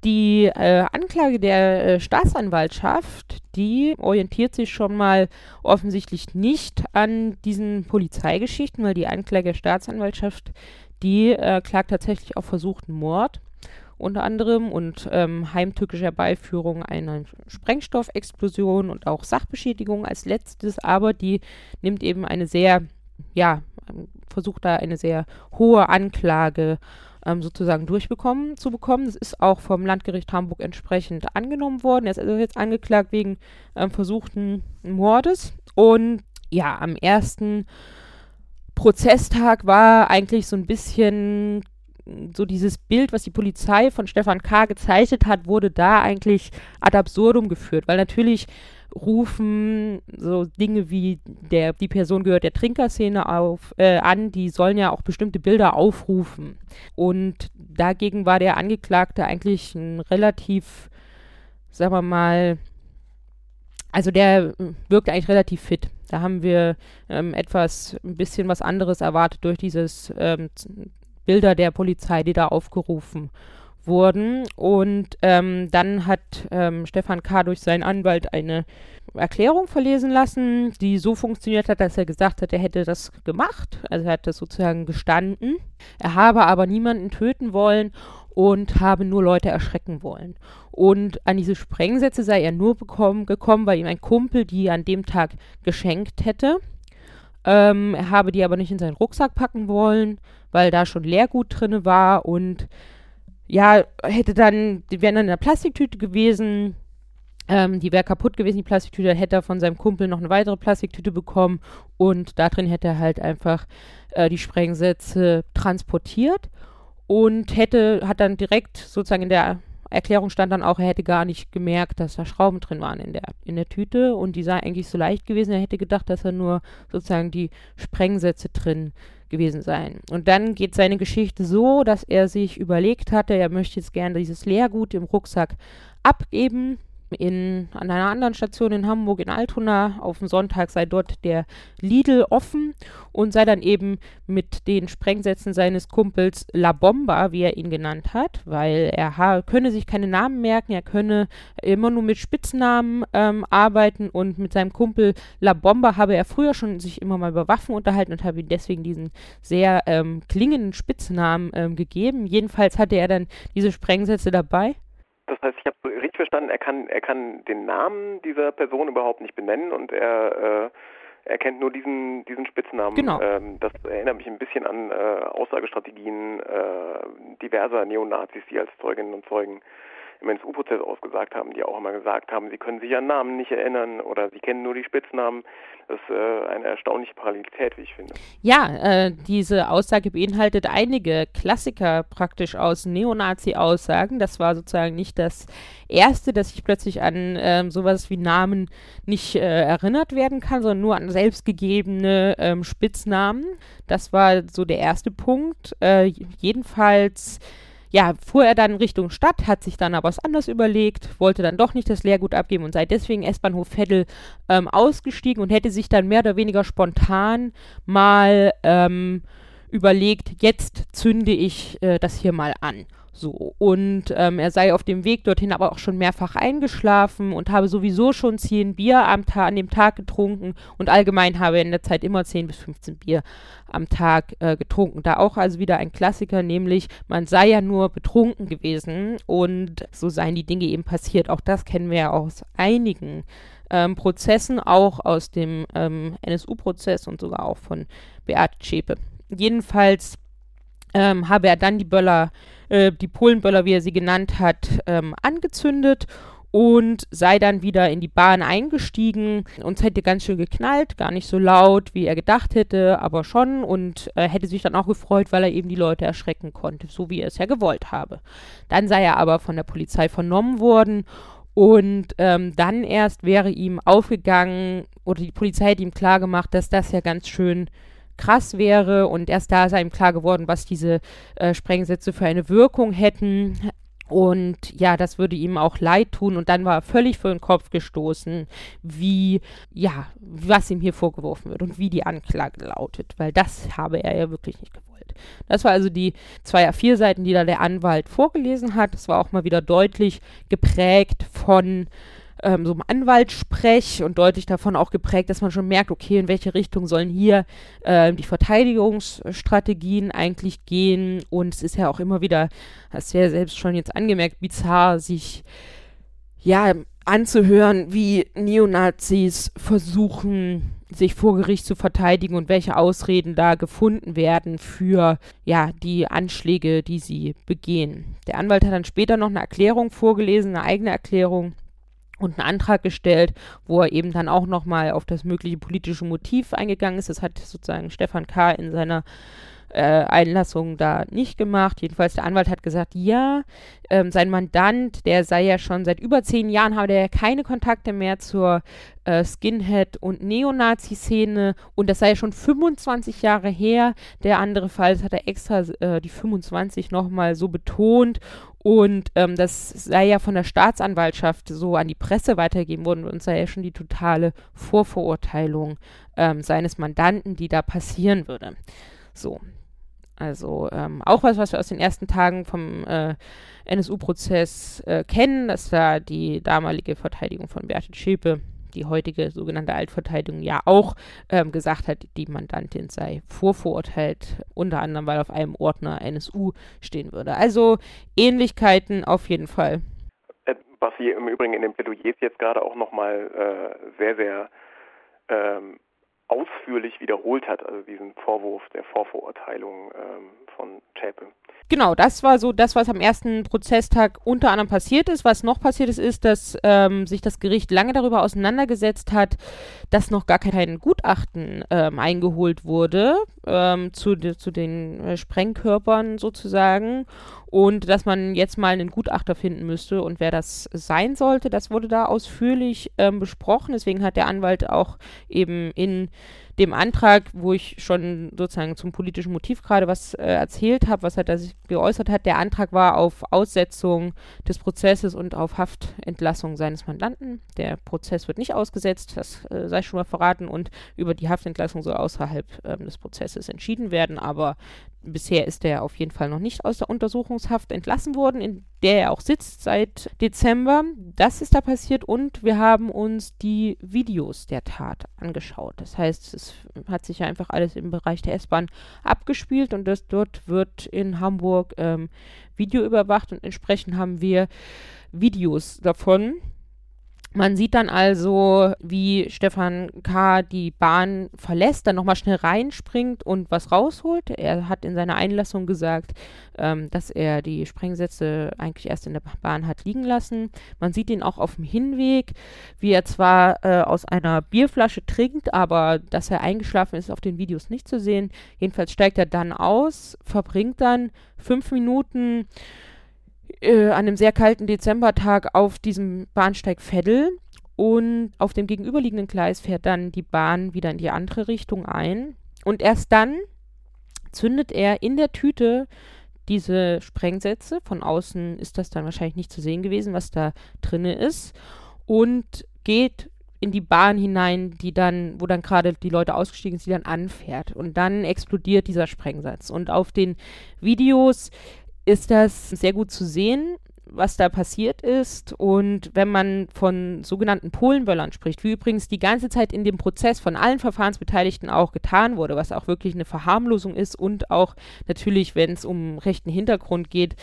Die äh, Anklage der äh, Staatsanwaltschaft, die orientiert sich schon mal offensichtlich nicht an diesen Polizeigeschichten, weil die Anklage der Staatsanwaltschaft, die äh, klagt tatsächlich auf versuchten Mord unter anderem und ähm, heimtückische Herbeiführung einer Sprengstoffexplosion und auch Sachbeschädigung als letztes, aber die nimmt eben eine sehr, ja, versucht da eine sehr hohe Anklage ähm, sozusagen durchbekommen zu bekommen. Das ist auch vom Landgericht Hamburg entsprechend angenommen worden. Er ist also jetzt angeklagt wegen ähm, versuchten Mordes und ja, am ersten Prozesstag war eigentlich so ein bisschen so dieses Bild, was die Polizei von Stefan K. gezeichnet hat, wurde da eigentlich ad absurdum geführt, weil natürlich rufen so Dinge wie der die Person gehört der Trinkerszene auf äh, an, die sollen ja auch bestimmte Bilder aufrufen und dagegen war der Angeklagte eigentlich ein relativ, sagen wir mal, also der wirkt eigentlich relativ fit. Da haben wir ähm, etwas, ein bisschen was anderes erwartet durch dieses ähm, Bilder der Polizei, die da aufgerufen wurden. Und ähm, dann hat ähm, Stefan K. durch seinen Anwalt eine Erklärung verlesen lassen, die so funktioniert hat, dass er gesagt hat, er hätte das gemacht. Also er hat das sozusagen gestanden. Er habe aber niemanden töten wollen und habe nur Leute erschrecken wollen. Und an diese Sprengsätze sei er nur bekommen, gekommen, weil ihm ein Kumpel die an dem Tag geschenkt hätte. Ähm, er habe die aber nicht in seinen Rucksack packen wollen, weil da schon Leergut drin war und ja, hätte dann, die wären dann in der Plastiktüte gewesen. Ähm, die wäre kaputt gewesen, die Plastiktüte. Dann hätte er von seinem Kumpel noch eine weitere Plastiktüte bekommen und da drin hätte er halt einfach äh, die Sprengsätze transportiert und hätte, hat dann direkt sozusagen in der Erklärung stand dann auch, er hätte gar nicht gemerkt, dass da Schrauben drin waren in der, in der Tüte und die sei eigentlich so leicht gewesen. Er hätte gedacht, dass er nur sozusagen die Sprengsätze drin gewesen seien. Und dann geht seine Geschichte so, dass er sich überlegt hatte, er möchte jetzt gerne dieses Leergut im Rucksack abgeben in, an einer anderen Station in Hamburg, in Altona. Auf dem Sonntag sei dort der Lidl offen und sei dann eben mit den Sprengsätzen seines Kumpels La Bomba, wie er ihn genannt hat, weil er könne sich keine Namen merken, er könne immer nur mit Spitznamen ähm, arbeiten und mit seinem Kumpel La Bomba habe er früher schon sich immer mal über Waffen unterhalten und habe ihm deswegen diesen sehr ähm, klingenden Spitznamen ähm, gegeben. Jedenfalls hatte er dann diese Sprengsätze dabei. Das heißt, ich habe richtig verstanden, er kann, er kann den Namen dieser Person überhaupt nicht benennen und er, äh, er kennt nur diesen, diesen Spitznamen. Genau. Ähm, das erinnert mich ein bisschen an äh, Aussagestrategien äh, diverser Neonazis, die als Zeuginnen und Zeugen im NSU-Prozess ausgesagt haben, die auch immer gesagt haben, sie können sich an Namen nicht erinnern oder sie kennen nur die Spitznamen. Das ist äh, eine erstaunliche Parallelität, wie ich finde. Ja, äh, diese Aussage beinhaltet einige Klassiker praktisch aus Neonazi-Aussagen. Das war sozusagen nicht das erste, dass ich plötzlich an äh, sowas wie Namen nicht äh, erinnert werden kann, sondern nur an selbstgegebene ähm, Spitznamen. Das war so der erste Punkt. Äh, jedenfalls ja, fuhr er dann Richtung Stadt, hat sich dann aber was anderes überlegt, wollte dann doch nicht das Lehrgut abgeben und sei deswegen S-Bahnhof Veddel ähm, ausgestiegen und hätte sich dann mehr oder weniger spontan mal ähm, überlegt, jetzt zünde ich äh, das hier mal an. So, und ähm, er sei auf dem Weg dorthin aber auch schon mehrfach eingeschlafen und habe sowieso schon zehn Bier am Ta an dem Tag getrunken und allgemein habe er in der Zeit immer 10 bis 15 Bier am Tag äh, getrunken. Da auch also wieder ein Klassiker, nämlich man sei ja nur betrunken gewesen und so seien die Dinge eben passiert. Auch das kennen wir ja aus einigen ähm, Prozessen, auch aus dem ähm, NSU-Prozess und sogar auch von Beate Zschäpe. Jedenfalls ähm, habe er dann die Böller, äh, die Polenböller, wie er sie genannt hat, ähm, angezündet und sei dann wieder in die Bahn eingestiegen. Uns hätte ganz schön geknallt, gar nicht so laut, wie er gedacht hätte, aber schon und äh, hätte sich dann auch gefreut, weil er eben die Leute erschrecken konnte, so wie er es ja gewollt habe. Dann sei er aber von der Polizei vernommen worden und ähm, dann erst wäre ihm aufgegangen oder die Polizei hätte ihm klargemacht, dass das ja ganz schön krass wäre und erst da sei ihm klar geworden, was diese äh, Sprengsätze für eine Wirkung hätten. Und ja, das würde ihm auch leid tun. Und dann war er völlig vor den Kopf gestoßen, wie, ja, was ihm hier vorgeworfen wird und wie die Anklage lautet. Weil das habe er ja wirklich nicht gewollt. Das war also die zwei A4-Seiten, die da der Anwalt vorgelesen hat. Das war auch mal wieder deutlich geprägt von ähm, so einem Anwaltssprech und deutlich davon auch geprägt, dass man schon merkt, okay, in welche Richtung sollen hier äh, die Verteidigungsstrategien eigentlich gehen. Und es ist ja auch immer wieder, hast du ja selbst schon jetzt angemerkt, bizarr, sich ja anzuhören, wie Neonazis versuchen, sich vor Gericht zu verteidigen und welche Ausreden da gefunden werden für ja die Anschläge, die sie begehen. Der Anwalt hat dann später noch eine Erklärung vorgelesen, eine eigene Erklärung, und einen Antrag gestellt, wo er eben dann auch nochmal auf das mögliche politische Motiv eingegangen ist. Das hat sozusagen Stefan K. in seiner äh, Einlassung da nicht gemacht. Jedenfalls der Anwalt hat gesagt, ja, ähm, sein Mandant, der sei ja schon seit über zehn Jahren, habe der ja keine Kontakte mehr zur äh, Skinhead- und Neonazi-Szene und das sei ja schon 25 Jahre her. Der andere Fall, das hat er extra äh, die 25 nochmal so betont und ähm, das sei ja von der Staatsanwaltschaft so an die Presse weitergegeben worden und sei ja schon die totale Vorverurteilung ähm, seines Mandanten, die da passieren würde. So. Also ähm, auch was, was wir aus den ersten Tagen vom äh, NSU-Prozess äh, kennen, dass da die damalige Verteidigung von Bertel Schäpe die heutige sogenannte Altverteidigung ja auch ähm, gesagt hat, die Mandantin sei vorverurteilt, unter anderem, weil auf einem Ordner NSU stehen würde. Also Ähnlichkeiten auf jeden Fall. Äh, was sie im Übrigen in den Plädoyers jetzt gerade auch nochmal äh, sehr, sehr ähm, ausführlich wiederholt hat, also diesen Vorwurf der Vorverurteilung ähm, von Zschäpe. Genau, das war so das, was am ersten Prozesstag unter anderem passiert ist. Was noch passiert ist, ist, dass ähm, sich das Gericht lange darüber auseinandergesetzt hat, dass noch gar kein Gutachten ähm, eingeholt wurde ähm, zu, zu den äh, Sprengkörpern sozusagen und dass man jetzt mal einen Gutachter finden müsste und wer das sein sollte, das wurde da ausführlich ähm, besprochen. Deswegen hat der Anwalt auch eben in dem Antrag, wo ich schon sozusagen zum politischen Motiv gerade was äh, erzählt habe, was er da sich geäußert hat, der Antrag war auf Aussetzung des Prozesses und auf Haftentlassung seines Mandanten. Der Prozess wird nicht ausgesetzt, das äh, sei schon mal verraten, und über die Haftentlassung soll außerhalb äh, des Prozesses entschieden werden, aber bisher ist er auf jeden Fall noch nicht aus der Untersuchungshaft entlassen worden, in der er auch sitzt seit Dezember. Das ist da passiert und wir haben uns die Videos der Tat angeschaut. Das heißt, es hat sich ja einfach alles im Bereich der S-Bahn abgespielt und das dort wird in Hamburg ähm, Video überwacht und entsprechend haben wir Videos davon. Man sieht dann also, wie Stefan K. die Bahn verlässt, dann nochmal schnell reinspringt und was rausholt. Er hat in seiner Einlassung gesagt, ähm, dass er die Sprengsätze eigentlich erst in der Bahn hat liegen lassen. Man sieht ihn auch auf dem Hinweg, wie er zwar äh, aus einer Bierflasche trinkt, aber dass er eingeschlafen ist, auf den Videos nicht zu sehen. Jedenfalls steigt er dann aus, verbringt dann fünf Minuten äh, an einem sehr kalten Dezembertag auf diesem Bahnsteig Veddel und auf dem gegenüberliegenden Gleis fährt dann die Bahn wieder in die andere Richtung ein und erst dann zündet er in der Tüte diese Sprengsätze. Von außen ist das dann wahrscheinlich nicht zu sehen gewesen, was da drin ist. Und geht in die Bahn hinein, die dann, wo dann gerade die Leute ausgestiegen sind, die dann anfährt. Und dann explodiert dieser Sprengsatz. Und auf den Videos ist das sehr gut zu sehen, was da passiert ist. Und wenn man von sogenannten Polenböllern spricht, wie übrigens die ganze Zeit in dem Prozess von allen Verfahrensbeteiligten auch getan wurde, was auch wirklich eine Verharmlosung ist und auch natürlich, wenn es um rechten Hintergrund geht,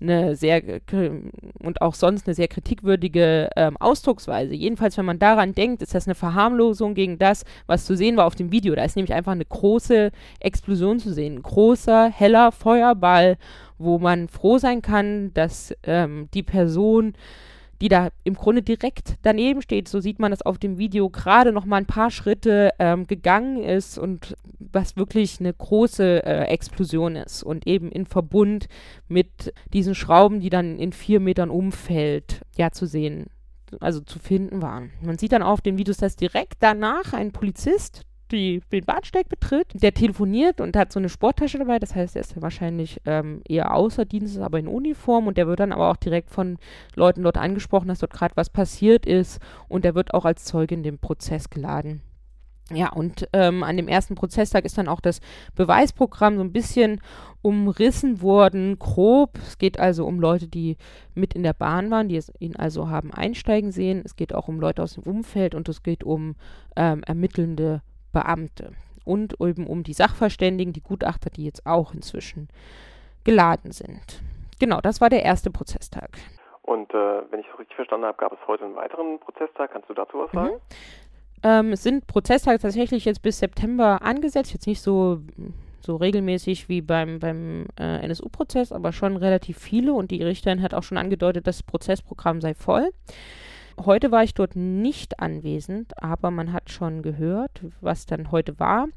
eine sehr und auch sonst eine sehr kritikwürdige ähm, Ausdrucksweise. Jedenfalls, wenn man daran denkt, ist das eine Verharmlosung gegen das, was zu sehen war auf dem Video. Da ist nämlich einfach eine große Explosion zu sehen. Ein großer, heller Feuerball, wo man froh sein kann, dass ähm, die Person die da im Grunde direkt daneben steht. So sieht man das auf dem Video gerade noch mal ein paar Schritte ähm, gegangen ist und was wirklich eine große äh, Explosion ist und eben in Verbund mit diesen Schrauben, die dann in vier Metern Umfeld ja zu sehen, also zu finden waren. Man sieht dann auf den Videos, dass direkt danach ein Polizist die, den Bahnsteig betritt. Der telefoniert und hat so eine Sporttasche dabei. Das heißt, er ist wahrscheinlich ähm, eher außer Dienst, aber in Uniform. Und der wird dann aber auch direkt von Leuten dort angesprochen, dass dort gerade was passiert ist. Und der wird auch als Zeuge in den Prozess geladen. Ja, und ähm, an dem ersten Prozesstag ist dann auch das Beweisprogramm so ein bisschen umrissen worden, grob. Es geht also um Leute, die mit in der Bahn waren, die ihn also haben einsteigen sehen. Es geht auch um Leute aus dem Umfeld und es geht um ähm, ermittelnde Beamte und eben um die Sachverständigen, die Gutachter, die jetzt auch inzwischen geladen sind. Genau, das war der erste Prozesstag. Und äh, wenn ich es richtig verstanden habe, gab es heute einen weiteren Prozesstag. Kannst du dazu was sagen? Mhm. Ähm, es sind Prozesstage tatsächlich jetzt bis September angesetzt, jetzt nicht so, so regelmäßig wie beim, beim äh, NSU-Prozess, aber schon relativ viele und die Richterin hat auch schon angedeutet, das Prozessprogramm sei voll. Heute war ich dort nicht anwesend, aber man hat schon gehört, was dann heute war.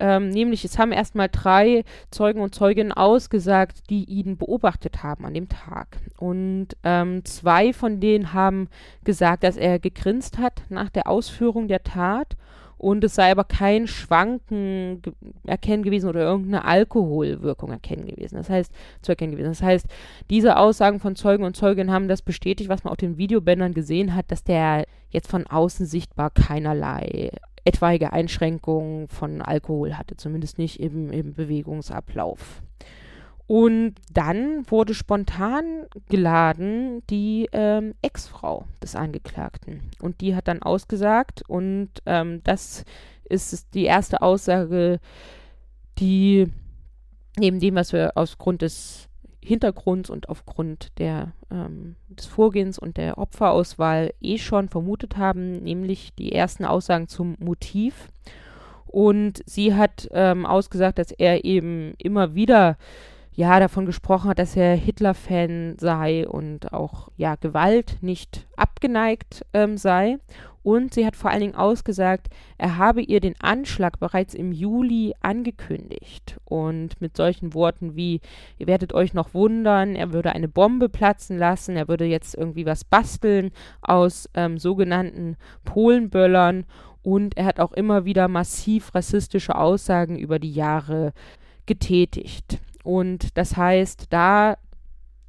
Ähm, nämlich, es haben erstmal drei Zeugen und Zeuginnen ausgesagt, die ihn beobachtet haben an dem Tag. Und ähm, zwei von denen haben gesagt, dass er gegrinst hat nach der Ausführung der Tat und es sei aber kein Schwanken erkennen gewesen oder irgendeine Alkoholwirkung erkennen gewesen. Das heißt, zu erkennen gewesen. Das heißt, diese Aussagen von Zeugen und Zeuginnen haben das bestätigt, was man auf den Videobändern gesehen hat, dass der jetzt von außen sichtbar keinerlei etwaige Einschränkungen von Alkohol hatte, zumindest nicht im, im Bewegungsablauf. Und dann wurde spontan geladen die ähm, Ex-Frau des Angeklagten. Und die hat dann ausgesagt. Und ähm, das ist die erste Aussage, die neben dem, was wir aufgrund des Hintergrunds und aufgrund der, ähm, des Vorgehens und der Opferauswahl eh schon vermutet haben, nämlich die ersten Aussagen zum Motiv. Und sie hat ähm, ausgesagt, dass er eben immer wieder ja davon gesprochen hat, dass er Hitler-Fan sei und auch ja Gewalt nicht abgeneigt ähm, sei. Und sie hat vor allen Dingen ausgesagt, er habe ihr den Anschlag bereits im Juli angekündigt. Und mit solchen Worten wie, ihr werdet euch noch wundern, er würde eine Bombe platzen lassen, er würde jetzt irgendwie was basteln aus ähm, sogenannten Polenböllern. Und er hat auch immer wieder massiv rassistische Aussagen über die Jahre getätigt. Und das heißt, da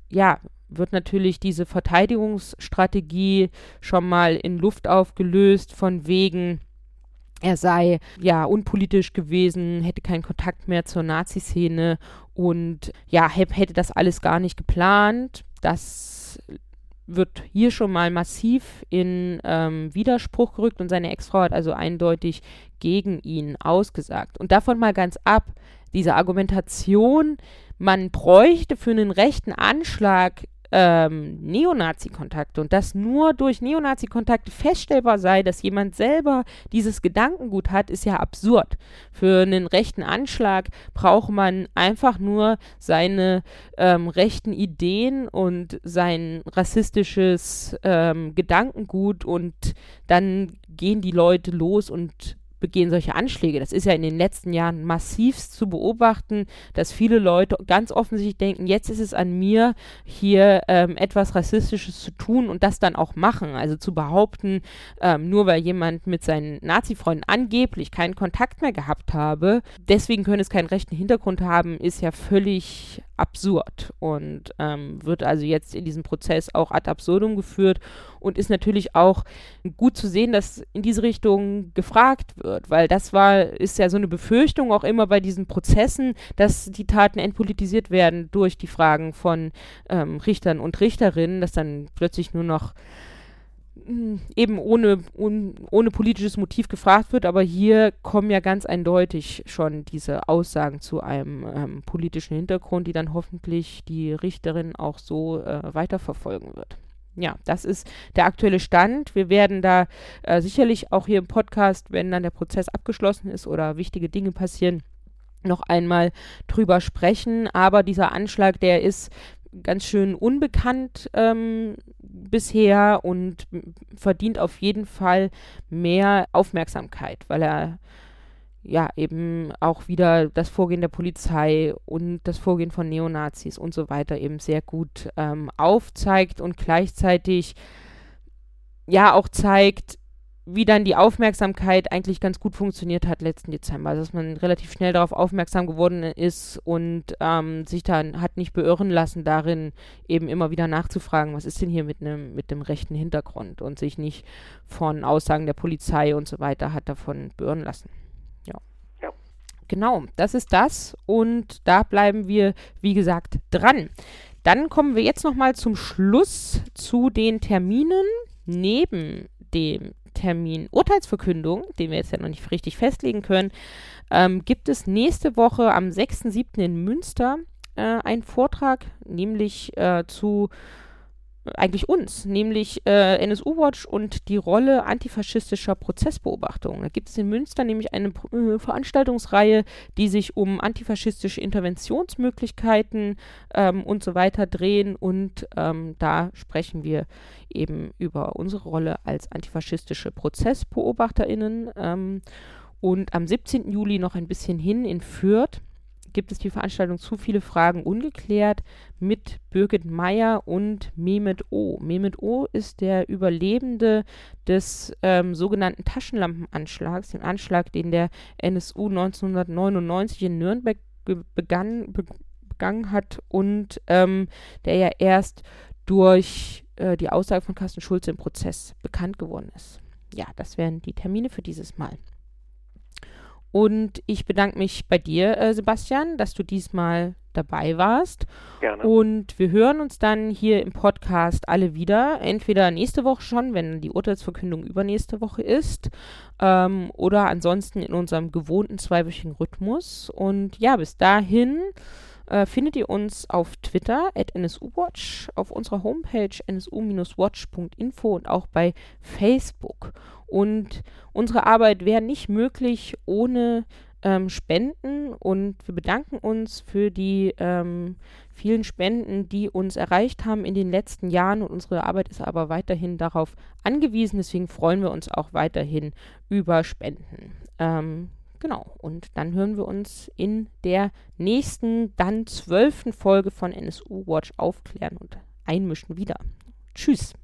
ja, wird natürlich diese Verteidigungsstrategie schon mal in Luft aufgelöst, von wegen, er sei ja unpolitisch gewesen, hätte keinen Kontakt mehr zur Nazi-Szene und ja, hätte das alles gar nicht geplant. Das wird hier schon mal massiv in ähm, Widerspruch gerückt und seine Ex-Frau hat also eindeutig gegen ihn ausgesagt. Und davon mal ganz ab, diese Argumentation, man bräuchte für einen rechten Anschlag ähm, Neonazi-Kontakte und dass nur durch Neonazi-Kontakte feststellbar sei, dass jemand selber dieses Gedankengut hat, ist ja absurd. Für einen rechten Anschlag braucht man einfach nur seine ähm, rechten Ideen und sein rassistisches ähm, Gedankengut und dann gehen die Leute los und begehen solche Anschläge. Das ist ja in den letzten Jahren massivst zu beobachten, dass viele Leute ganz offensichtlich denken, jetzt ist es an mir, hier ähm, etwas Rassistisches zu tun und das dann auch machen. Also zu behaupten, ähm, nur weil jemand mit seinen Nazi-Freunden angeblich keinen Kontakt mehr gehabt habe, deswegen können es keinen rechten Hintergrund haben, ist ja völlig absurd und ähm, wird also jetzt in diesem Prozess auch ad absurdum geführt und ist natürlich auch gut zu sehen, dass in diese Richtung gefragt wird, weil das war, ist ja so eine Befürchtung auch immer bei diesen Prozessen, dass die Taten entpolitisiert werden durch die Fragen von ähm, Richtern und Richterinnen, dass dann plötzlich nur noch eben ohne, un, ohne politisches Motiv gefragt wird, aber hier kommen ja ganz eindeutig schon diese Aussagen zu einem ähm, politischen Hintergrund, die dann hoffentlich die Richterin auch so äh, weiterverfolgen wird. Ja, das ist der aktuelle Stand. Wir werden da äh, sicherlich auch hier im Podcast, wenn dann der Prozess abgeschlossen ist oder wichtige Dinge passieren, noch einmal drüber sprechen. Aber dieser Anschlag, der ist ganz schön unbekannt ähm, bisher und verdient auf jeden Fall mehr Aufmerksamkeit, weil er ja eben auch wieder das Vorgehen der Polizei und das Vorgehen von Neonazis und so weiter eben sehr gut ähm, aufzeigt und gleichzeitig ja auch zeigt, wie dann die Aufmerksamkeit eigentlich ganz gut funktioniert hat letzten Dezember. Also dass man relativ schnell darauf aufmerksam geworden ist und ähm, sich dann hat nicht beirren lassen darin, eben immer wieder nachzufragen, was ist denn hier mit einem mit dem rechten Hintergrund und sich nicht von Aussagen der Polizei und so weiter hat davon beirren lassen. Genau, das ist das und da bleiben wir, wie gesagt, dran. Dann kommen wir jetzt nochmal zum Schluss zu den Terminen neben dem Termin Urteilsverkündung, den wir jetzt ja noch nicht richtig festlegen können, ähm, gibt es nächste Woche am 6.7. in Münster äh, einen Vortrag, nämlich äh, zu eigentlich uns, nämlich äh, NSU Watch und die Rolle antifaschistischer Prozessbeobachtung. Da gibt es in Münster nämlich eine äh, Veranstaltungsreihe, die sich um antifaschistische Interventionsmöglichkeiten ähm, und so weiter drehen und ähm, da sprechen wir eben über unsere Rolle als antifaschistische ProzessbeobachterInnen. Ähm, und am 17. Juli noch ein bisschen hin in Fürth gibt es die Veranstaltung Zu viele Fragen ungeklärt mit Birgit Meyer und Mehmet O. Mehmet O ist der Überlebende des ähm, sogenannten Taschenlampenanschlags, dem Anschlag, den der NSU 1999 in Nürnberg begann, be begangen hat und ähm, der ja erst durch äh, die Aussage von Carsten Schulze im Prozess bekannt geworden ist. Ja, das wären die Termine für dieses Mal. Und ich bedanke mich bei dir, äh, Sebastian, dass du diesmal dabei warst. Gerne. Und wir hören uns dann hier im Podcast alle wieder. Entweder nächste Woche schon, wenn die Urteilsverkündung übernächste Woche ist, ähm, oder ansonsten in unserem gewohnten zweiwöchigen Rhythmus. Und ja, bis dahin äh, findet ihr uns auf Twitter at NSUWatch, auf unserer Homepage nsu-watch.info und auch bei Facebook. Und unsere Arbeit wäre nicht möglich ohne ähm, Spenden und wir bedanken uns für die ähm, vielen Spenden, die uns erreicht haben in den letzten Jahren und unsere Arbeit ist aber weiterhin darauf angewiesen, deswegen freuen wir uns auch weiterhin über Spenden. Ähm, genau, und dann hören wir uns in der nächsten, dann zwölften Folge von NSU Watch aufklären und einmischen wieder. Tschüss.